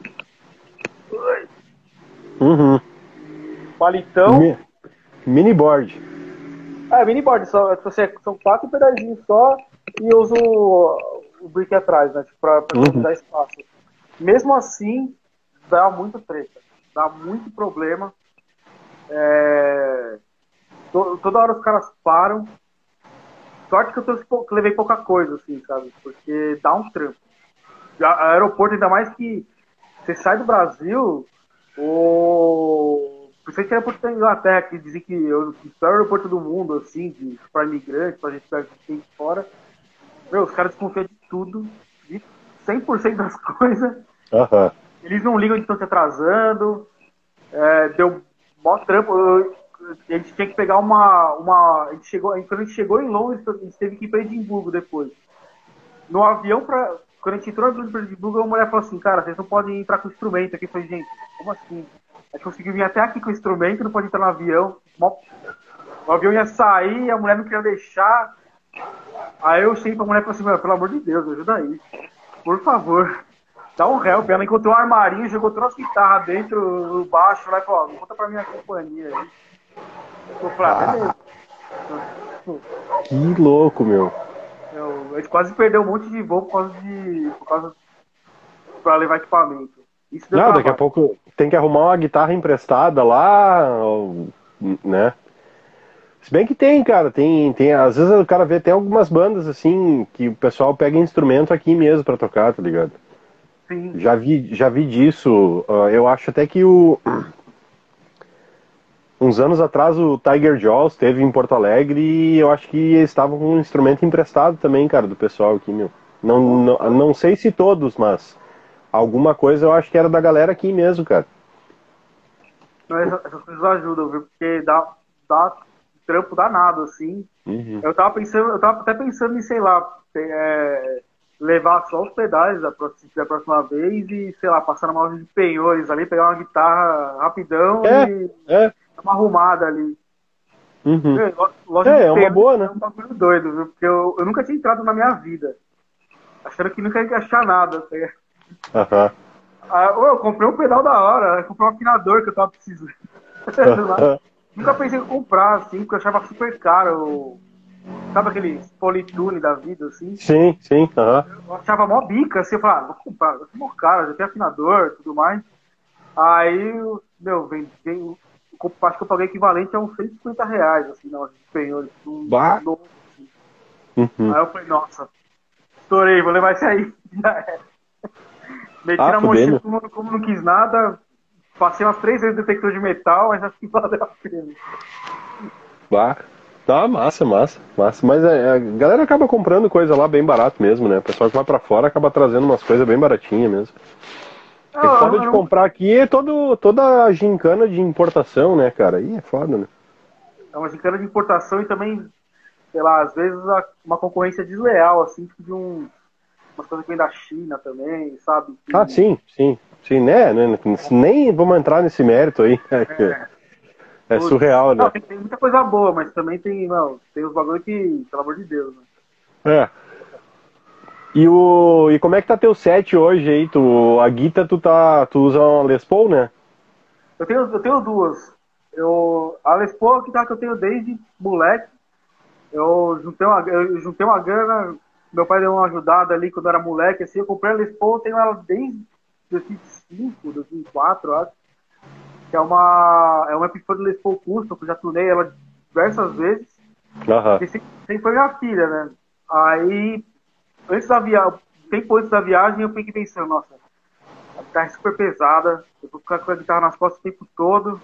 Uhum. Palitão. Mi, mini board. É, mini board, só, você, são quatro pedacinhos só e eu uso o, o brick atrás, né? Tipo, pra, pra uhum. dar espaço. Mesmo assim, dá muito treta. Dá muito problema. É... Toda hora os caras param. Sorte que eu trouxe, levei pouca coisa, assim, sabe? Porque dá um trampo. O aeroporto, ainda mais que você sai do Brasil, o. Principalmente o aeroporto da Inglaterra, que dizem que é o pior aeroporto do mundo, assim, para imigrantes, pra gente que de fora. Meu, os caras desconfiam de tudo, de 100% das coisas. Uhum. Eles não ligam de estão se atrasando. É, deu mó trampo. a gente tinha que pegar uma. uma a gente chegou, quando a gente chegou em Londres, a gente teve que ir para Edimburgo depois. No avião, pra, quando a gente entrou no avião para Edimburgo, a mulher falou assim: Cara, vocês não podem entrar com instrumento aqui. Eu falei: Gente, como assim? A gente conseguiu vir até aqui com instrumento, não pode entrar no avião. O avião ia sair, a mulher não queria deixar. Aí eu cheguei pra mulher e falei assim: Pelo amor de Deus, ajuda aí. Por favor dá um help. Ela encontrou um armarinho, jogou todas as guitarras dentro, baixo, lá e falou, conta pra minha companhia aí. Eu falei, ah, beleza. Que louco, meu. Eu, a gente quase perdeu um monte de voo por causa de. por causa. pra levar equipamento. Isso Não, daqui a pouco tem que arrumar uma guitarra emprestada lá, né? Se bem que tem, cara, tem, tem. Às vezes o cara vê até algumas bandas assim que o pessoal pega instrumento aqui mesmo pra tocar, tá ligado? Sim. Já vi, já vi disso. Uh, eu acho até que o. Uns anos atrás o Tiger Jaws esteve em Porto Alegre e eu acho que eles estavam com um instrumento emprestado também, cara, do pessoal aqui, meu. Não, não, não sei se todos, mas alguma coisa eu acho que era da galera aqui mesmo, cara. Mas essas coisas ajudam, viu? Porque dá, dá trampo danado, assim. Uhum. Eu tava pensando, eu tava até pensando em, sei lá, é, levar só os pedais da próxima, da próxima vez e, sei lá, passar numa loja de penhores ali, pegar uma guitarra rapidão é, e é. Uma arrumada ali. Uhum. É, lo- loja É, é uma boa, né? É um bagulho doido, viu? Porque eu, eu nunca tinha entrado na minha vida. Achando que nunca ia achar nada. tá? Aham. Ah, ô, eu comprei um pedal da hora, comprei um afinador que eu tava precisando. nunca pensei em comprar, assim, porque eu achava super caro. Sabe aquele politune da vida, assim? Sim, sim. Aham. Eu achava mó bica, assim, eu falava, ah, vou comprar, eu sou mó caro, já tem afinador e tudo mais. Aí, eu- meu, vem, vem, eu comp- acho que eu paguei equivalente a uns 150 reais, assim, de penhores. Um, Bah. novo, assim. Uhum. Aí eu falei, nossa, estourei, vou levar esse aí. Já era. Meti Ah, na mochila como, como não quis nada, passei umas três vezes no detector de metal, mas acho que valeu a pena. Bah. Tá, massa, massa, massa. Mas é, a galera acaba comprando coisa lá bem barato mesmo, né? O pessoal que vai pra fora acaba trazendo umas coisas bem baratinhas mesmo. O Ah, foda de comprar aqui é todo, toda a gincana de importação, né, cara? Aí é foda, né? É uma gincana de importação e também, sei lá, às vezes uma concorrência desleal, assim, tipo de um, umas coisas que vem da China também, sabe? Que- Ah, sim, sim. Sim, né? né, Nem vamos entrar nesse mérito aí. É, é surreal, né? Não, tem, tem muita coisa boa, mas também tem, não, tem os bagulho que, pelo amor de Deus, né? É. E, o, e como é que tá teu set hoje aí? Tu, a guita, tu, tá, tu usa uma Les Paul, né? Eu tenho, eu tenho duas. Eu, a Les Paul é que, tá, que eu tenho desde moleque. Eu juntei, uma, eu juntei uma grana, meu pai deu uma ajudada ali quando eu era moleque, assim, eu comprei a Les Paul, eu tenho ela desde 2005, 2004, eu acho. Que é uma, é uma Epiphone Les Paul Custom, que eu já tunei ela diversas vezes. Aham. Porque sempre, sempre foi minha filha, né? Aí, antes da viagem, tempo antes da viagem, eu fiquei pensando, nossa, a guitarra é super pesada, eu vou ficar com a guitarra nas costas o tempo todo.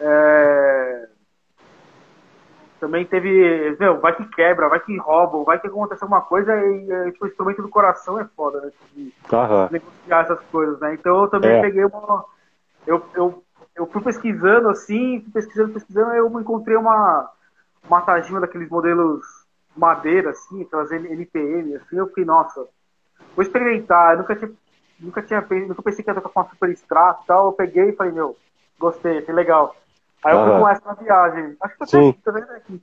É, Também teve, meu, vai que quebra, vai que roubam, vai que acontece alguma coisa e, é, tipo, o instrumento do coração é foda, né? De Aham. negociar essas coisas, né? Então eu também É. peguei uma. Eu, eu, eu fui pesquisando assim, fui pesquisando, pesquisando, eu encontrei uma, uma Tajima daqueles modelos madeira, assim, aquelas NPM, assim, eu fiquei, nossa, vou experimentar, eu nunca tinha, nunca tinha nunca pensei que ia tocar com uma super extrato e tal, eu peguei e falei, meu, gostei, achei legal. Aí eu fui com essa na viagem. Acho que tá aqui, tá vendo aqui.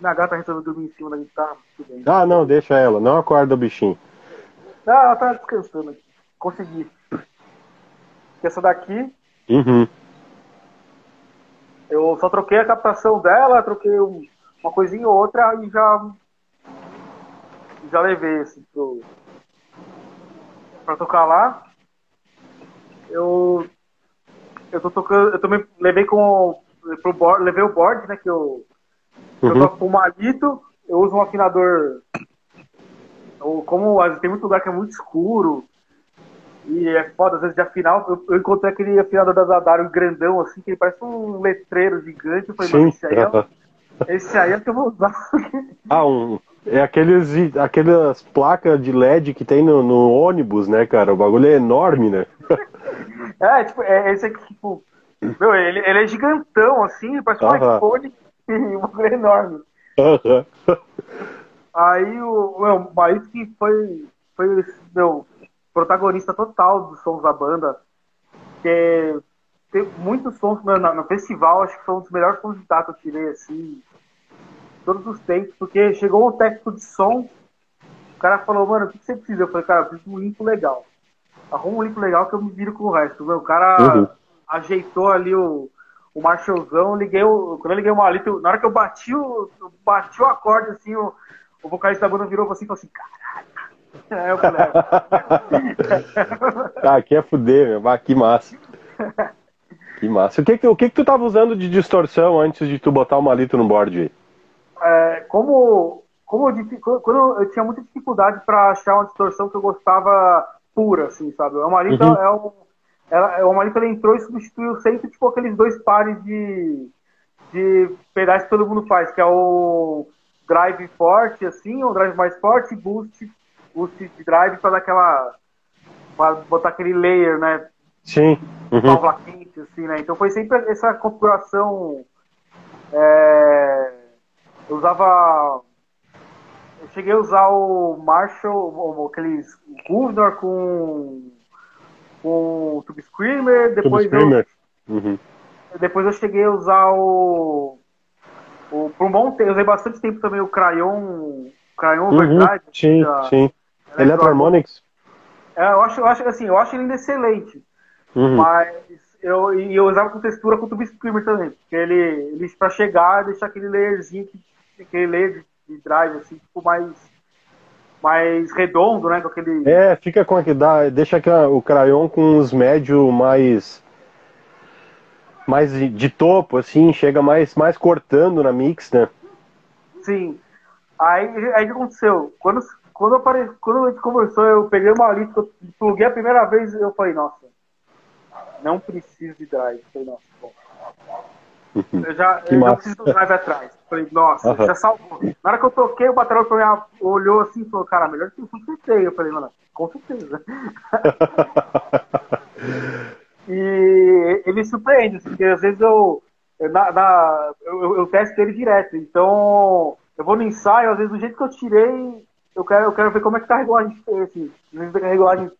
Minha gata resolveu dormir em cima da guitarra, tudo bem. Ah, não, deixa ela. Não acorda o bichinho. Ah, ela tá descansando aqui. Consegui. Essa daqui, Uhum. eu só troquei a captação dela, troquei um- uma coisinha ou outra e já. Já levei assim pro. Pra tocar lá. Eu. Eu tô tocando. Eu também levei com. Pro board, levei o board, né? Que eu. Eu Uhum. toco com malito, eu uso um afinador. Ou como tem muito lugar que é muito escuro. E é foda, às vezes de afinar, eu, eu encontrei aquele afinador da Zadaro grandão, assim, que ele parece um letreiro gigante. Eu falei, mano, esse aí, é. Esse aí é o que eu vou usar. Ah, um, é aqueles, aquelas placas de LED que tem no, no ônibus, né, cara? O bagulho é enorme, né? é, tipo, é esse aqui, tipo. Meu, ele, ele é gigantão, assim, parece um Aham. iPhone e um bagulho enorme. Aham. Aí o meu marido que foi, foi meu protagonista total dos sons da banda. Que tem muitos sons no, no festival, acho que foi um dos melhores sons de guitarra que eu tirei, assim, todos os tempos, porque chegou um técnico de som, o cara falou, mano, o que você precisa? Eu falei, cara, eu preciso de um limpo legal. Arruma um limpo legal que eu me viro com o resto. Meu, o cara Uhum. ajeitou ali o, o Marshallzão, liguei o. Quando eu liguei o malito, na hora que eu bati o, eu bati o acorde, assim, o, o vocalista da banda virou assim e falou assim, caralho. Aí eu falei, Ah, aqui é fuder, meu. Que massa. Que massa. O que que, o que que tu tava usando de distorção antes de tu botar o malito no board aí? É, como, como eu, difi- quando eu tinha muita dificuldade para achar uma distorção que eu gostava pura, assim, sabe? O Amarita Uhum. é um. Ela, Amarita ele entrou e substituiu sempre tipo, aqueles dois pares de, de pedais que todo mundo faz, que é o drive forte, assim, o drive mais forte, e boost, boost de drive para dar aquela. para botar aquele layer, né? Sim. Uhum. válvula quente, assim, né? Então foi sempre essa configuração. é, Eu usava. Eu cheguei a usar o Marshall, o- o- aqueles Governor com. com o Tube Screamer, Tube depois eu, Screamer. Uhum. depois eu cheguei a usar o. O, por um bom tempo, eu usei bastante tempo também o Crayon, Crayon Uhum, Overdrive. sim, da sim. Electroharmonics. É, eu acho, eu acho assim, eu acho ele ainda excelente. Uhum. Mas eu, e eu usava com textura com tubo screamer também. Porque ele, ele pra chegar, deixar aquele layerzinho, que- aquele layer de, de drive, assim, tipo, mais, mais redondo, né? Com aquele. É, fica com aquele. Dá, deixa o crayon com os médios mais. Mais de, topo, assim, chega mais, mais cortando na mix, né? Sim. Aí, aí o que aconteceu? Quando, quando, apare... quando a gente conversou, eu peguei uma lista, pluguei a primeira vez eu falei, nossa, não preciso de drive. Eu falei, nossa, bom. Eu já Que eu massa. preciso do drive atrás. Falei, nossa, Aham. já salvou. Na hora que eu toquei, o patrão olhou assim e falou, cara, melhor que eu consertei. Eu falei, mano, com certeza. E ele surpreende, assim, porque às vezes eu, na, na- eu, eu- testo ele direto. Então, eu vou no ensaio, às vezes do jeito que eu tirei, eu quero, eu quero ver como é que tá a regulagem. Assim, a regulagem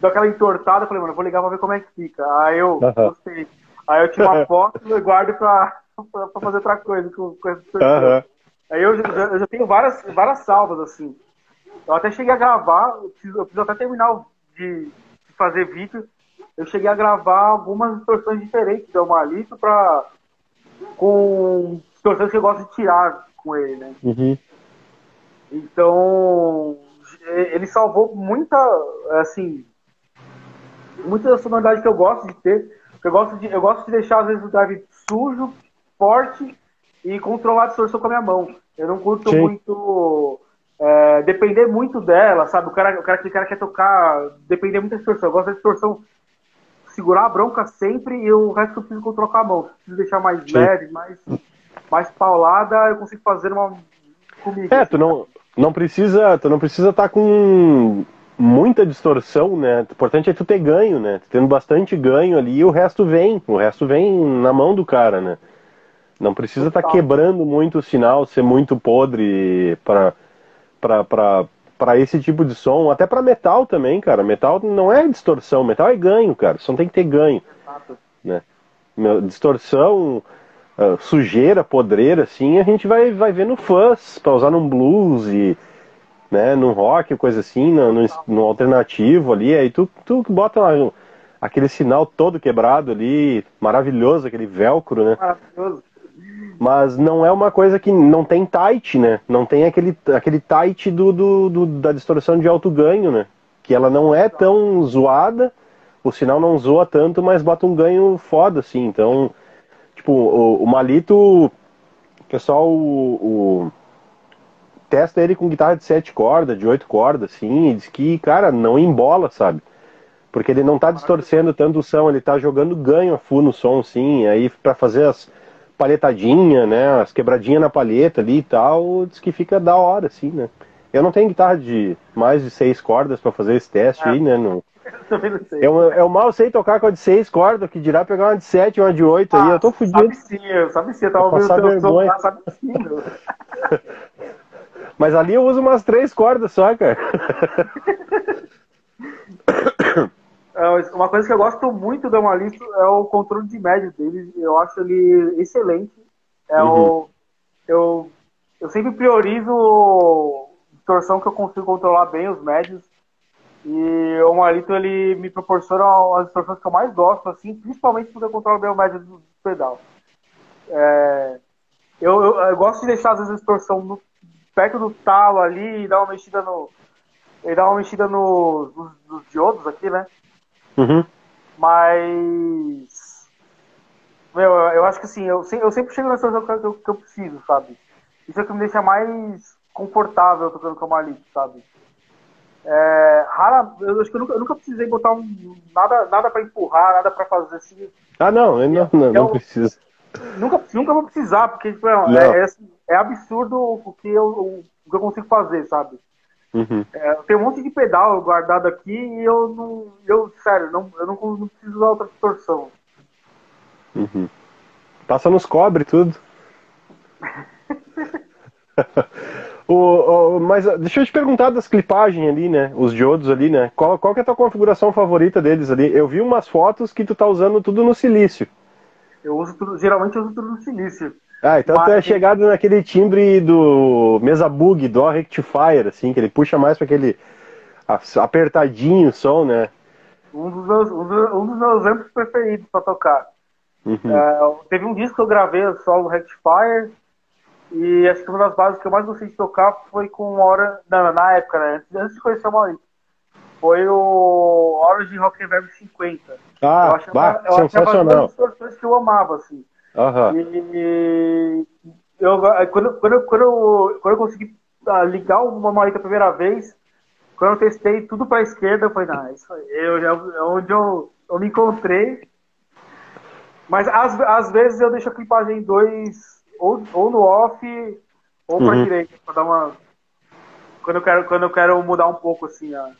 dá aquela entortada, eu falei, mano, eu vou ligar pra ver como é que fica. Aí eu Aham. gostei. Aí eu tiro uma foto e guardo pra, pra, pra fazer outra coisa com, com essa distorção. Aham. Aí eu já, eu já tenho várias, várias salvas, assim. Eu até cheguei a gravar, eu preciso, eu preciso até terminar de, de fazer vídeo. Eu cheguei a gravar algumas distorções diferentes do Malito pra. com distorções que eu gosto de tirar com ele, né? Uhum. Então, ele salvou muita, assim, muita da sonoridade que eu gosto de ter. Eu gosto de, eu gosto de deixar, às vezes, o drive sujo, forte e controlar a distorção com a minha mão. Eu não curto Sim. muito é, depender muito dela, sabe? O cara, o cara, aquele cara quer tocar, depender muito da distorção. Eu gosto da distorção segurar a bronca sempre e o resto eu preciso controlar com a mão. Se eu preciso deixar mais Sim. leve, mais, mais paulada, eu consigo fazer uma comigo. É, tu não, não precisa, tu não precisa estar com muita distorção, né? O importante é tu ter ganho, né? Tu tendo bastante ganho ali e o resto vem, o resto vem na mão do cara, né? Não precisa estar Total. quebrando muito o sinal, ser muito podre para para esse tipo de som, até para metal também, cara. Metal não é distorção, metal é ganho, cara. Só tem que ter ganho. Exato. Meu, distorção, ah, sujeira, podreira, assim, a gente vai, vai ver no fuzz, pra usar num blues e, né, num rock, coisa assim, no, no, no alternativo ali, aí tu, tu bota lá aquele sinal todo quebrado ali, maravilhoso, aquele velcro, né? Maravilhoso. Mas não é uma coisa que não tem tight, né? Não tem aquele, aquele tight do, do, do- da distorção de alto ganho, né? Que ela não é tão zoada, o sinal não zoa tanto, mas bota um ganho foda, assim. Então, tipo, o, o Malito, o pessoal o, o- testa ele com guitarra de sete cordas, de oito cordas, assim, e diz que, cara, não embola, sabe? Porque ele não tá distorcendo tanto o som, ele tá jogando ganho a full no som, sim. Aí pra fazer as palhetadinhas, né? As quebradinhas na palheta ali e tal, diz que fica da hora, assim, né? Eu não tenho guitarra de mais de seis cordas pra fazer esse teste Ah. aí, né? Não... Eu. Eu, eu mal sei tocar com a de seis cordas, que dirá pegar uma de sete e uma de oito aí, eu tô fudido. Sabe sim, sabe sim, eu tava ouvindo o teu som lá, sabe sim, meu. Mas ali eu uso umas três cordas só, cara. É, Uma coisa que eu gosto muito do Amalito é o controle de médio dele. Eu acho ele excelente. É o, eu, eu sempre priorizo distorção que eu consigo controlar bem os médios. E o Amalito ele me proporciona as distorções que eu mais gosto, assim, principalmente porque eu controlo bem o médio do, do pedal. É, eu, eu, eu gosto de deixar às vezes a distorção no- perto do talo ali e dar uma mexida no. E dar uma mexida no, nos, nos diodos aqui, né? Uhum. Mas. Meu, eu acho que assim, eu, eu sempre chego na situação que eu, que eu preciso, sabe? Isso é o que me deixa mais confortável tocando com a Malito, sabe? É, rara, eu acho que eu nunca, eu nunca precisei botar um, nada, nada pra empurrar, nada pra fazer assim. Ah, não, eu não, não, não Eu- precisa. Nunca, nunca vou precisar, porque tipo, é, Não. é, assim, é absurdo o que eu, o que eu consigo fazer, sabe? Uhum. É, tenho um monte de pedal guardado aqui e eu não. Eu, sério, não, eu não, não preciso usar outra distorção. Uhum. Passa nos cobre tudo. o, o- mas ah, deixa eu te perguntar das clipagens ali, né? Os diodos ali, né? Qual, qual que é a tua configuração favorita deles ali? Eu vi umas fotos que tu tá usando tudo no silício. Eu uso tudo, geralmente eu uso tudo no silício. Ah, então Mas... tu é chegado naquele timbre do Mesa Bug, do Rectifier, assim, que ele puxa mais para aquele apertadinho o som, né? Um dos meus, um dos meus amplos preferidos para tocar. Uhum. É, teve um disco que eu gravei solo Rectifier, e acho que uma das bases que eu mais gostei de tocar foi com hora. Não, na época, né? Antes de conhecer o Maurício. Foi o Origin Rock Reverb 50. Ah, eu achava, bah, eu. Achava que eu amava, assim. Uhum. E eu, quando, quando, quando, eu, quando eu consegui ah, ligar o Maurício a primeira vez, quando eu testei tudo pra esquerda, eu falei, não, isso eu, eu, é onde eu, eu me encontrei. Mas às, às vezes eu deixo a clipagem em dois ou, ou no off ou pra uhum. direita, pra dar uma. Quando eu quero, quando eu quero mudar um pouco assim a.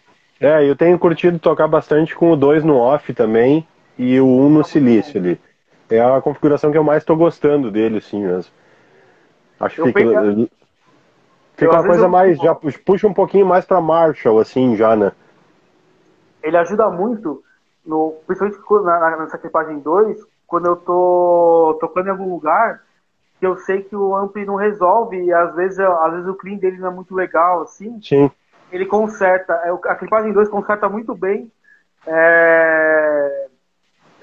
É, eu tenho curtido tocar bastante com o 2 no off também e o 1 um no silício ali. É a configuração que eu mais estou gostando dele, assim mesmo. Acho que fica, peguei... fica uma coisa mais. Já puxa um pouquinho mais para Marshall, assim, já, né? Ele ajuda muito, no, principalmente na, nessa equipagem 2, quando eu tô tocando em algum lugar que eu sei que o ampli não resolve e às vezes, às vezes o clean dele não é muito legal, assim. Sim. Ele conserta, é, a clipagem 2 conserta muito bem é,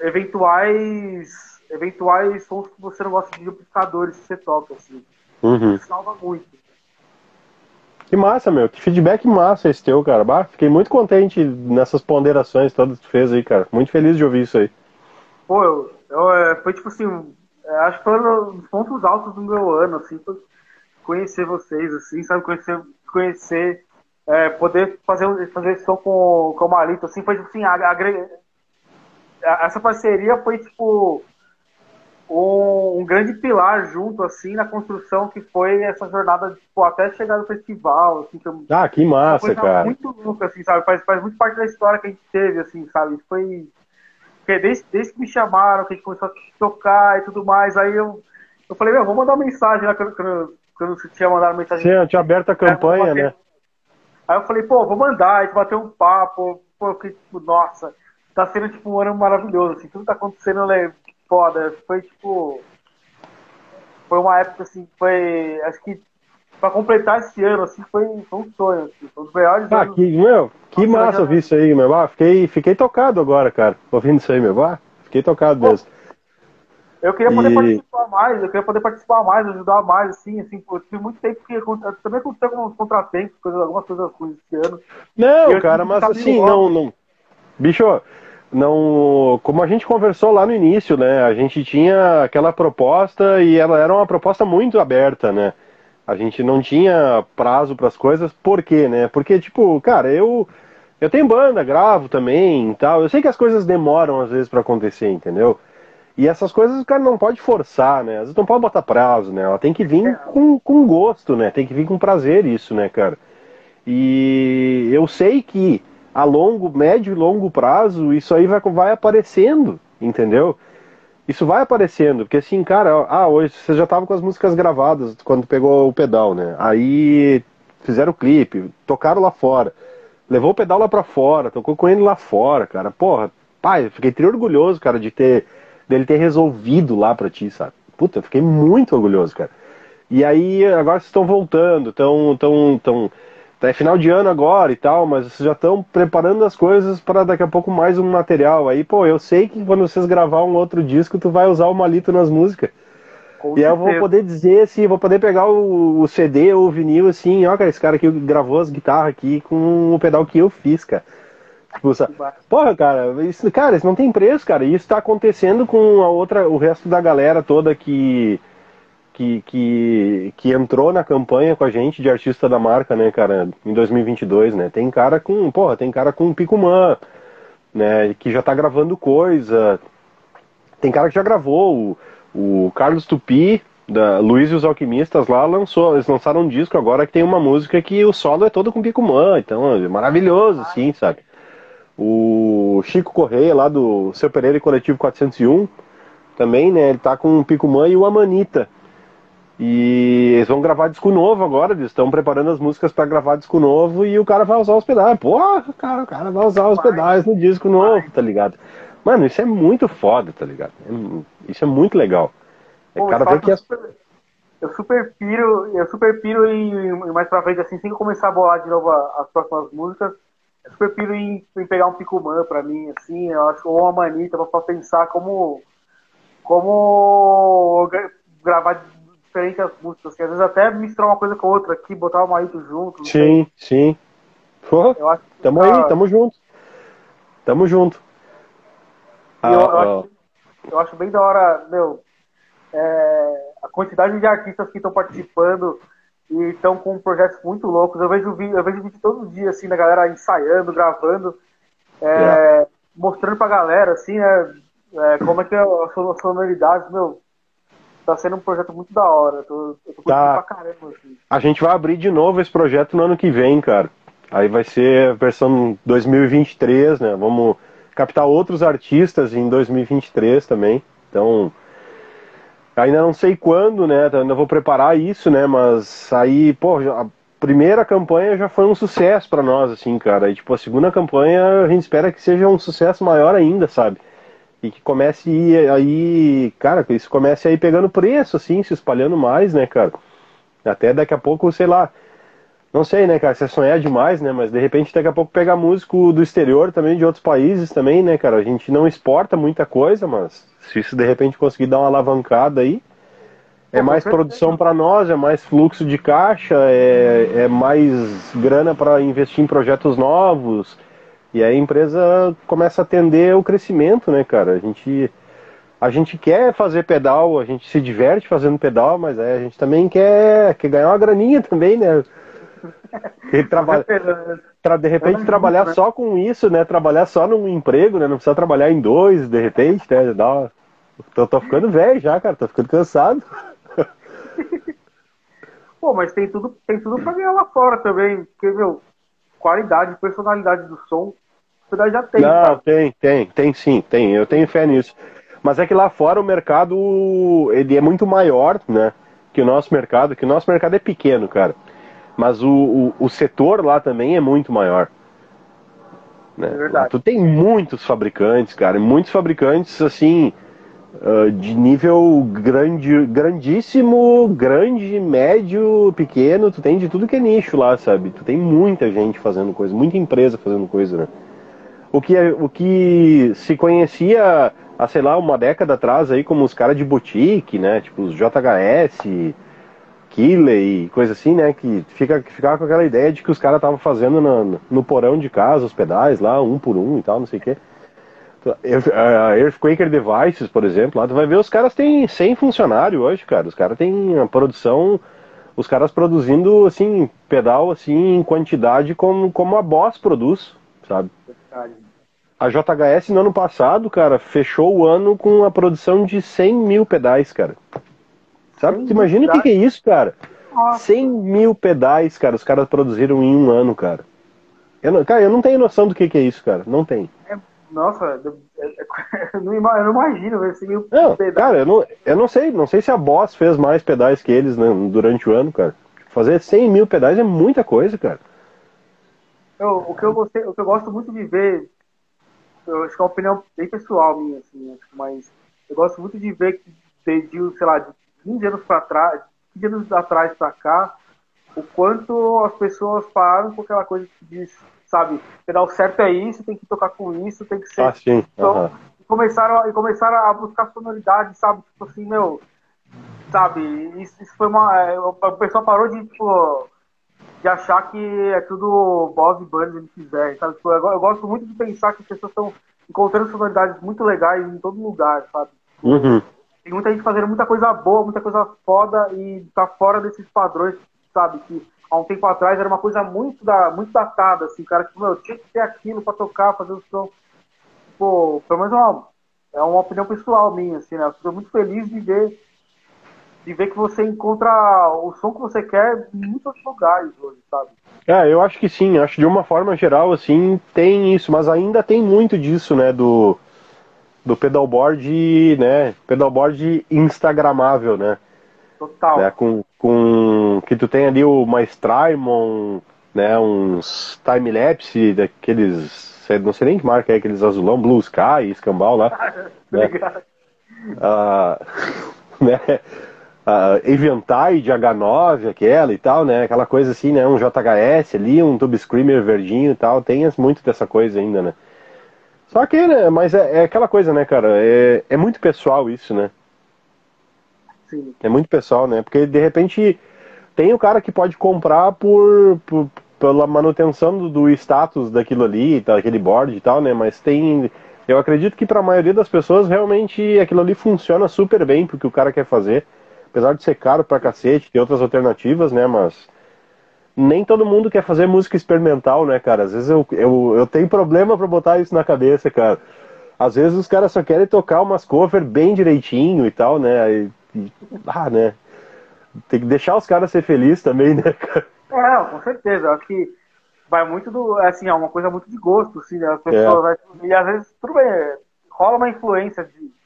eventuais eventuais sons que você não gosta de amplificadores que você toca, assim. Uhum. salva muito. Que massa, meu. Que feedback massa esse teu, cara. Bah, fiquei muito contente nessas ponderações todas que tu fez aí, cara. Muito feliz de ouvir isso aí. Pô, eu, eu, é, foi tipo assim, é, acho que foi um dos pontos altos do meu ano, assim, conhecer vocês, assim, sabe, conhecer, conhecer é, poder fazer, fazer som com, com o Malito, assim, foi assim, a, a, essa parceria foi tipo um, um, grande pilar junto, assim, na construção que foi essa jornada, tipo, até chegar no festival, assim, que Ah, que massa, cara. muito louca, assim, sabe, faz, faz muito parte da história que a gente teve, assim, sabe, foi porque desde, desde que me chamaram, que a gente começou a tocar e tudo mais, aí eu, eu falei, meu, vou mandar uma mensagem lá quando, quando, quando você tinha mandado mensagem. Tinha, tinha aberto a campanha, né? Aí eu falei, pô, vou mandar, a gente bateu um papo, pô, eu fiquei tipo, nossa, tá sendo tipo um ano maravilhoso, assim, tudo tá acontecendo né, foda. Foi tipo. Foi uma época assim, foi. Acho que pra completar esse ano, assim, foi, foi um sonho, assim, foi um dos melhores ah, anos. Que, meu, que Nossa, massa ouvir isso aí, meu. Ah, fiquei, fiquei tocado agora, cara, ouvindo isso aí, meu. Ah, fiquei tocado Pô, mesmo. Eu queria poder e... participar mais, eu queria poder participar mais, ajudar mais, assim, assim, eu tive muito tempo que também aconteceu alguns contratempos, coisas, algumas coisas ruins esse ano. Não, cara, mas assim, não, não. Bicho, não, como a gente conversou lá no início, né? A gente tinha aquela proposta e ela era uma proposta muito aberta, né? A gente não tinha prazo para as coisas, por quê, né? Porque, tipo, cara, eu eu tenho banda, gravo também tal. Eu sei que as coisas demoram às vezes para acontecer, entendeu? E essas coisas o cara não pode forçar, né? Às vezes não pode botar prazo, né? Ela tem que vir com, com gosto, né? Tem que vir com prazer isso, né, cara? E eu sei que a longo, médio e longo prazo isso aí vai, vai aparecendo, entendeu? isso vai aparecendo, porque assim, cara, ah, hoje você já tava com as músicas gravadas quando pegou o pedal, né? Aí fizeram o clipe, tocaram lá fora, levou o pedal lá pra fora, tocou com ele lá fora, cara. Porra, pai, fiquei tri orgulhoso, cara, de ter dele ter resolvido lá pra ti, sabe? Puta, fiquei muito orgulhoso, cara. E aí, agora vocês estão voltando, estão tão, tão, é final de ano agora e tal, mas vocês já estão preparando as coisas para daqui a pouco mais um material. Aí, pô, eu sei que quando vocês gravar um outro disco, tu vai usar o Malito nas músicas. Com e aí eu vou poder dizer assim, vou poder pegar o, o, CD ou o vinil assim, ó, cara, esse cara aqui gravou as guitarras aqui com o pedal que eu fiz, cara. Tipo, porra, cara, isso, cara, isso não tem preço, cara. E isso tá acontecendo com a outra, o resto da galera toda que que, que, que entrou na campanha com a gente de artista da marca, né, cara, em 2022, né? Tem cara com, porra, tem cara com Picumã, né, que já tá gravando coisa. Tem cara que já gravou, o, o Carlos Tupi, da Luiz e os Alquimistas lá, lançou, eles lançaram um disco agora que tem uma música que o solo é todo com Picumã, então é maravilhoso, assim, sabe? O Chico Correia, lá do Seu Pereira e Coletivo 401, também, né, ele tá com o Picumã e o Amanita, e eles vão gravar disco novo agora, eles estão preparando as músicas para gravar disco novo e o cara vai usar os pedais. Porra, cara, o cara vai usar os pedais no disco novo, tá ligado? Mano, isso é muito foda, tá ligado? É, isso é muito legal. É, Pô, cara vê que as... eu super piro, eu super piro em mais pra frente, assim, eu começar a bolar de novo as próximas músicas, eu super piro em, em pegar um Picumã pra mim, assim, eu acho, ou uma manita pra, pra pensar como, como gravar diferente as músicas, que às vezes até misturar uma coisa com outra aqui, botar o Maíto junto. Sim, sei. sim. Acho tamo tá... aí, tamo junto. Tamo junto. Ah, eu, eu, ah. Acho, eu, acho, bem da hora, meu, é, a quantidade de artistas que estão participando e estão com projetos muito loucos. Eu vejo vídeo, eu vejo vídeo todo dia, assim, da galera ensaiando, gravando, é, yeah. mostrando pra galera, assim, né, é, como é que é as sonoridades, meu, tá sendo um projeto muito da hora. Tô, eu tô tá. pra caramba, assim. A gente vai abrir de novo esse projeto no ano que vem, cara. Aí vai ser a versão 2023, né? Vamos captar outros artistas em 2023 também. Então, ainda não sei quando, né? Ainda vou preparar isso, né? Mas aí, pô, a primeira campanha já foi um sucesso para nós, assim, cara. E tipo, a segunda campanha a gente espera que seja um sucesso maior ainda, sabe? E que comece aí, cara, que isso comece aí pegando preço, assim, se espalhando mais, né, cara? Até daqui a pouco, sei lá, não sei, né, cara, se é sonhar demais, né, mas de repente daqui a pouco pegar músico do exterior também, de outros países também, né, cara, a gente não exporta muita coisa, mas se isso de repente conseguir dar uma alavancada aí, é mais produção para nós, é mais fluxo de caixa, é, é mais grana para investir em projetos novos, e aí a empresa começa a atender o crescimento, né, cara, a gente... A gente quer fazer pedal, a gente se diverte fazendo pedal, mas é, a gente também quer, quer ganhar uma graninha também, né? Ele trabalha, tra, de repente trabalhar né? só com isso, né? Trabalhar só num emprego, né? Não precisa trabalhar em dois, de repente, né? Dá uma... tô, tô ficando velho já, cara, tô ficando cansado. Pô, mas tem tudo, tem tudo pra ganhar lá fora também, porque, meu, qualidade, personalidade do som, você já tem. Não, tá? tem, tem, tem sim, tem, eu tenho fé nisso. Mas é que lá fora o mercado, ele é muito maior, né? Que o nosso mercado, que o nosso mercado é pequeno, cara. Mas o, o, o setor lá também é muito maior. Né? É verdade. Tu tem muitos fabricantes, cara, muitos fabricantes assim uh, de nível grande, grandíssimo, grande, médio, pequeno. Tu tem de tudo que é nicho lá, sabe? Tu tem muita gente fazendo coisa, muita empresa fazendo coisa, né? O que, é, o que se conhecia há, sei lá, uma década atrás aí como os caras de boutique, né? Tipo os JHS, Killer coisa assim, né? Que fica, ficava com aquela ideia de que os caras estavam fazendo no, no, porão de casa os pedais lá, um por um e tal, não sei o quê. A Earthquaker Devices, por exemplo, lá tu vai ver os caras têm 100 funcionários hoje, cara. Os caras têm a produção, os caras produzindo, assim, pedal, assim, em quantidade como, como a Boss produz, sabe? A JHS no ano passado, cara, fechou o ano com a produção de 100 mil pedais, cara. Sabe? Tu imagina o que, que, é isso, cara? Nossa. 100 mil pedais, cara, os caras produziram em um ano, cara. Eu não, cara, eu não tenho noção do que, que é isso, cara. Não tem. É, nossa, eu não, eu não imagino 100 mil não, pedais. Cara, eu não, eu não sei. Não sei se a Boss fez mais pedais que eles né, durante o ano, cara. Fazer 100 mil pedais é muita coisa, cara. Eu, o, que eu gostei, o que eu gosto muito de ver, eu acho que é uma opinião bem pessoal minha, assim, mas eu gosto muito de ver que desde, sei lá, de 15 anos para trás, 15 anos atrás para cá, o quanto as pessoas pararam com aquela coisa que diz, sabe, o certo é isso, tem que tocar com isso, tem que ser. Ah, sim. Então, uhum. começaram, e começaram a buscar sonoridade, sabe? Tipo assim, meu, sabe, isso, isso foi uma. É, o pessoal parou de, tipo, de achar que é tudo boss e bands eles fizeram, sabe? Tipo, eu, eu, gosto muito de pensar que as pessoas estão encontrando sonoridades muito legais em todo lugar, sabe? Uhum. Tem muita gente fazendo muita coisa boa, muita coisa foda e tá fora desses padrões, sabe? Que há um tempo atrás era uma coisa muito, da, muito datada, assim, cara, que, meu, tinha que ter aquilo pra tocar, fazer o som. Pô, pelo menos é uma, é uma opinião pessoal minha, assim, né? Eu fico muito feliz de ver de ver que você encontra o som que você quer em muitos lugares hoje, sabe? É, eu acho que sim, acho que de uma forma geral, assim, tem isso, mas ainda tem muito disso, né, do do pedalboard, né? Pedalboard instagramável, né? Total. Né, com, com que tu tem ali o Maestraimon, né? Uns time-lapse daqueles, não sei nem que marca é, aqueles azulão, Blue Sky, escambau lá. né? Ah, né? a Eventide H9, aquela e tal, né? Aquela coisa assim, né? Um JHS ali, um Tube Screamer verdinho e tal. Tem muito dessa coisa ainda, né? Só que, né? Mas é, é aquela coisa, né, cara? É, é muito pessoal isso, né? Sim. É muito pessoal, né? Porque de repente tem o cara que pode comprar por, por pela manutenção do, do, status daquilo ali, daquele board e tal, né? Mas tem. Eu acredito que para a maioria das pessoas realmente aquilo ali funciona super bem porque o cara quer fazer. Apesar de ser caro pra cacete, tem outras alternativas, né? Mas nem todo mundo quer fazer música experimental, né, cara? Às vezes eu, eu, eu tenho problema para botar isso na cabeça, cara. Às vezes os caras só querem tocar umas cover bem direitinho e tal, né? E, e, ah, né? Tem que deixar os caras ser felizes também, né, cara? É, com certeza. Acho que vai muito do. Assim, é uma coisa muito de gosto, assim, né? As pessoas. É. E às vezes, tudo bem, rola uma influência de.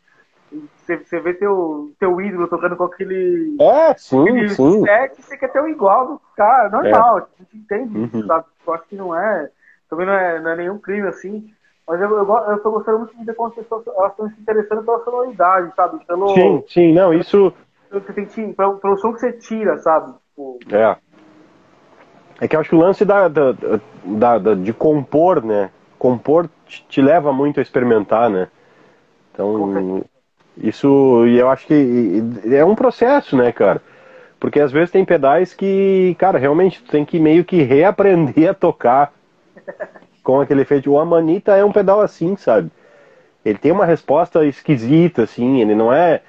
Você, você vê teu, teu ídolo tocando com aquele. É, sim, aquele sim. set, você quer ter o igual do cara, normal, é. a gente entende uhum. isso, sabe? Eu acho que não é. Também não é, não é nenhum crime assim. Mas eu, eu, eu tô gostando muito de ver como as pessoas elas estão se interessando pela sonoridade, sabe? Pelo, sim, sim, não, isso. Pelo, pelo, pelo som que você tira, sabe? Tipo, é. É que eu acho que o lance da, da, da, da de compor, né? Compor te, te, leva muito a experimentar, né? Então, isso, e eu acho que é um processo, né, cara? Porque às vezes tem pedais que, cara, realmente tu tem que meio que reaprender a tocar com aquele efeito. O Amanita é um pedal assim, sabe? Ele tem uma resposta esquisita, assim, ele não é.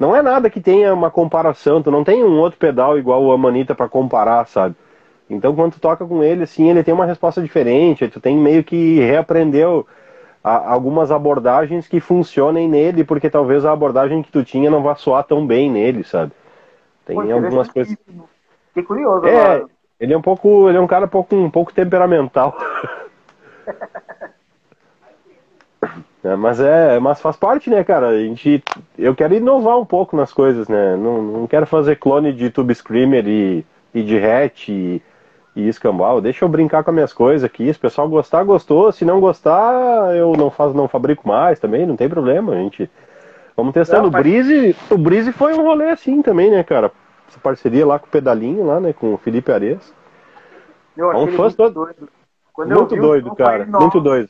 Não é nada que tenha uma comparação, tu não tem um outro pedal igual o Amanita para comparar, sabe? Então, quando tu toca com ele, assim, ele tem uma resposta diferente, tu tem meio que reaprender a, algumas abordagens que funcionem nele, porque talvez a abordagem que tu tinha não vá soar tão bem nele, sabe? Tem Pô, algumas coisas. Fiquei curioso é, agora. Ele é um pouco. Ele é um cara um pouco, um pouco temperamental. é, mas é. Mas faz parte, né, cara? A gente. Eu quero inovar um pouco nas coisas, né? Não, não quero fazer clone de Tube Screamer e, e de Hatch e e escambau. Deixa eu brincar com as minhas coisas aqui. Se o pessoal gostar, gostou. Se não gostar, eu não faço, não fabrico mais também, não tem problema. A gente vamos testando. Não, mas... O Brise, o Brise foi um rolê assim também, né, cara? Essa parceria lá com o Pedalinho lá, né, com o Felipe Ares. Eu achei um muito todo... doido. Quando muito vi, doido, cara. Muito doido.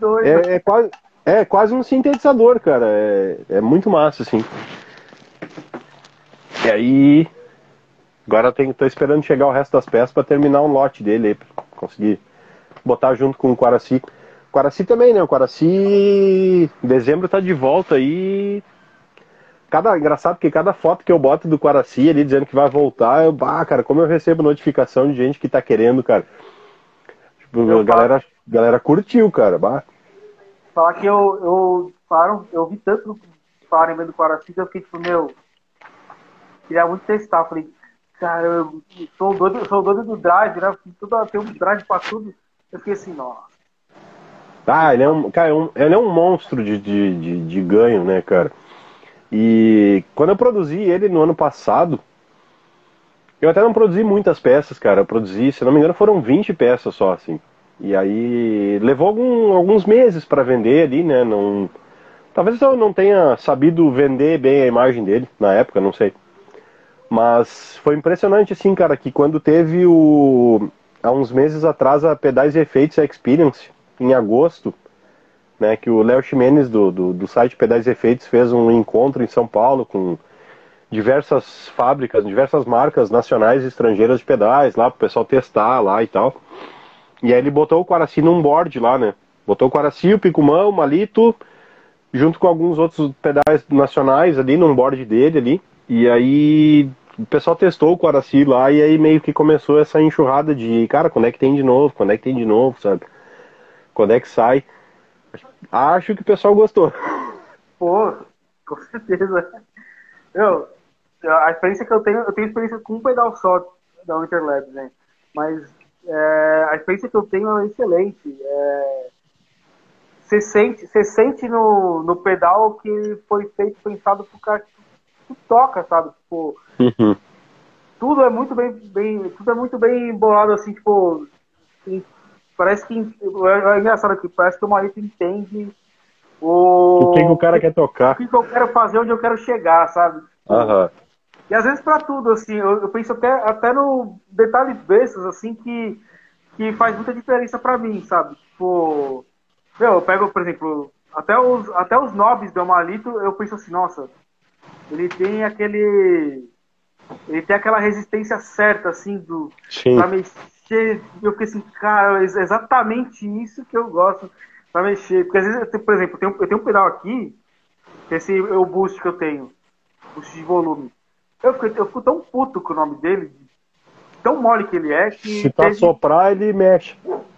doido. É, é, quase, é quase um sintetizador, cara. É, é muito massa, assim. E aí, Agora tem, tô esperando chegar o resto das peças para terminar um lote dele aí, pra conseguir botar junto com o Quaraci. Quaraci também, né? O Quaraci em dezembro tá de volta aí. Cada, engraçado que cada foto que eu boto do Quaraci ali dizendo que vai voltar, eu, bah, cara, como eu recebo notificação de gente que tá querendo, cara. Tipo, a galera, galera curtiu, cara. Bah. Falar que eu, eu, falaram, eu vi tanto falarem bem do que eu fiquei tipo, meu, queria muito testar. Falei, Cara, eu sou doido, sou doido do drive, né? Tudo, tem um drive pra tudo. Eu fiquei assim, nossa. Ah, ele é um, cara, é ele é um monstro de, de, de, de ganho, né, cara? E quando eu produzi ele no ano passado, eu até não produzi muitas peças, cara. Eu produzi, se não me engano, foram 20 peças só, assim. E aí levou algum, alguns meses para vender ali, né? Não, talvez eu não tenha sabido vender bem a imagem dele na época, não sei. Mas foi impressionante, assim, cara, que quando teve o. Há uns meses atrás a Pedais e Efeitos Experience, em agosto, né, que o Léo Ximenes do, do, do, site Pedais e Efeitos fez um encontro em São Paulo com diversas fábricas, diversas marcas nacionais e estrangeiras de pedais lá, pro pessoal testar lá e tal. E aí ele botou o Quaraci num board lá, né? Botou o Quaraci, o Picumão, o Malito, junto com alguns outros pedais nacionais ali num board dele ali. E aí o pessoal testou o Quaraci lá e aí meio que começou essa enxurrada de, cara, quando é que tem de novo? Quando é que tem de novo, sabe? Quando é que sai? Acho que o pessoal gostou. Pô, com certeza. Eu, a experiência que eu tenho, eu tenho experiência com um pedal só da Winterlabs, né? Mas é, a experiência que eu tenho é excelente. É, você sente, você sente no, no pedal que foi feito, pensado pro cara que toca, sabe? Tipo, uhum. tudo é muito bem, bem, tudo é muito bem bolado assim, tipo, parece que é, é engraçado aqui, parece que o marido entende o, o que, que, o cara quer tocar, o que, que, eu quero fazer, onde eu quero chegar, sabe? Uhum. E às vezes para tudo, assim, eu, eu, penso até, até no detalhes bestas, assim, que, que faz muita diferença para mim, sabe? Tipo, meu, eu pego, por exemplo, até os, até os nobres do Amalito, eu penso assim, nossa, ele tem aquele. Ele tem aquela resistência certa, assim, do, Sim. pra mexer. Eu fiquei assim, cara, é exatamente isso que eu gosto pra mexer. Porque às vezes, por exemplo, eu tenho, eu tenho um pedal aqui, esse é o boost que eu tenho, boost de volume. Eu fico, eu fico tão puto com o nome dele, tão mole que ele é, que. Se tá soprar, ele mexe.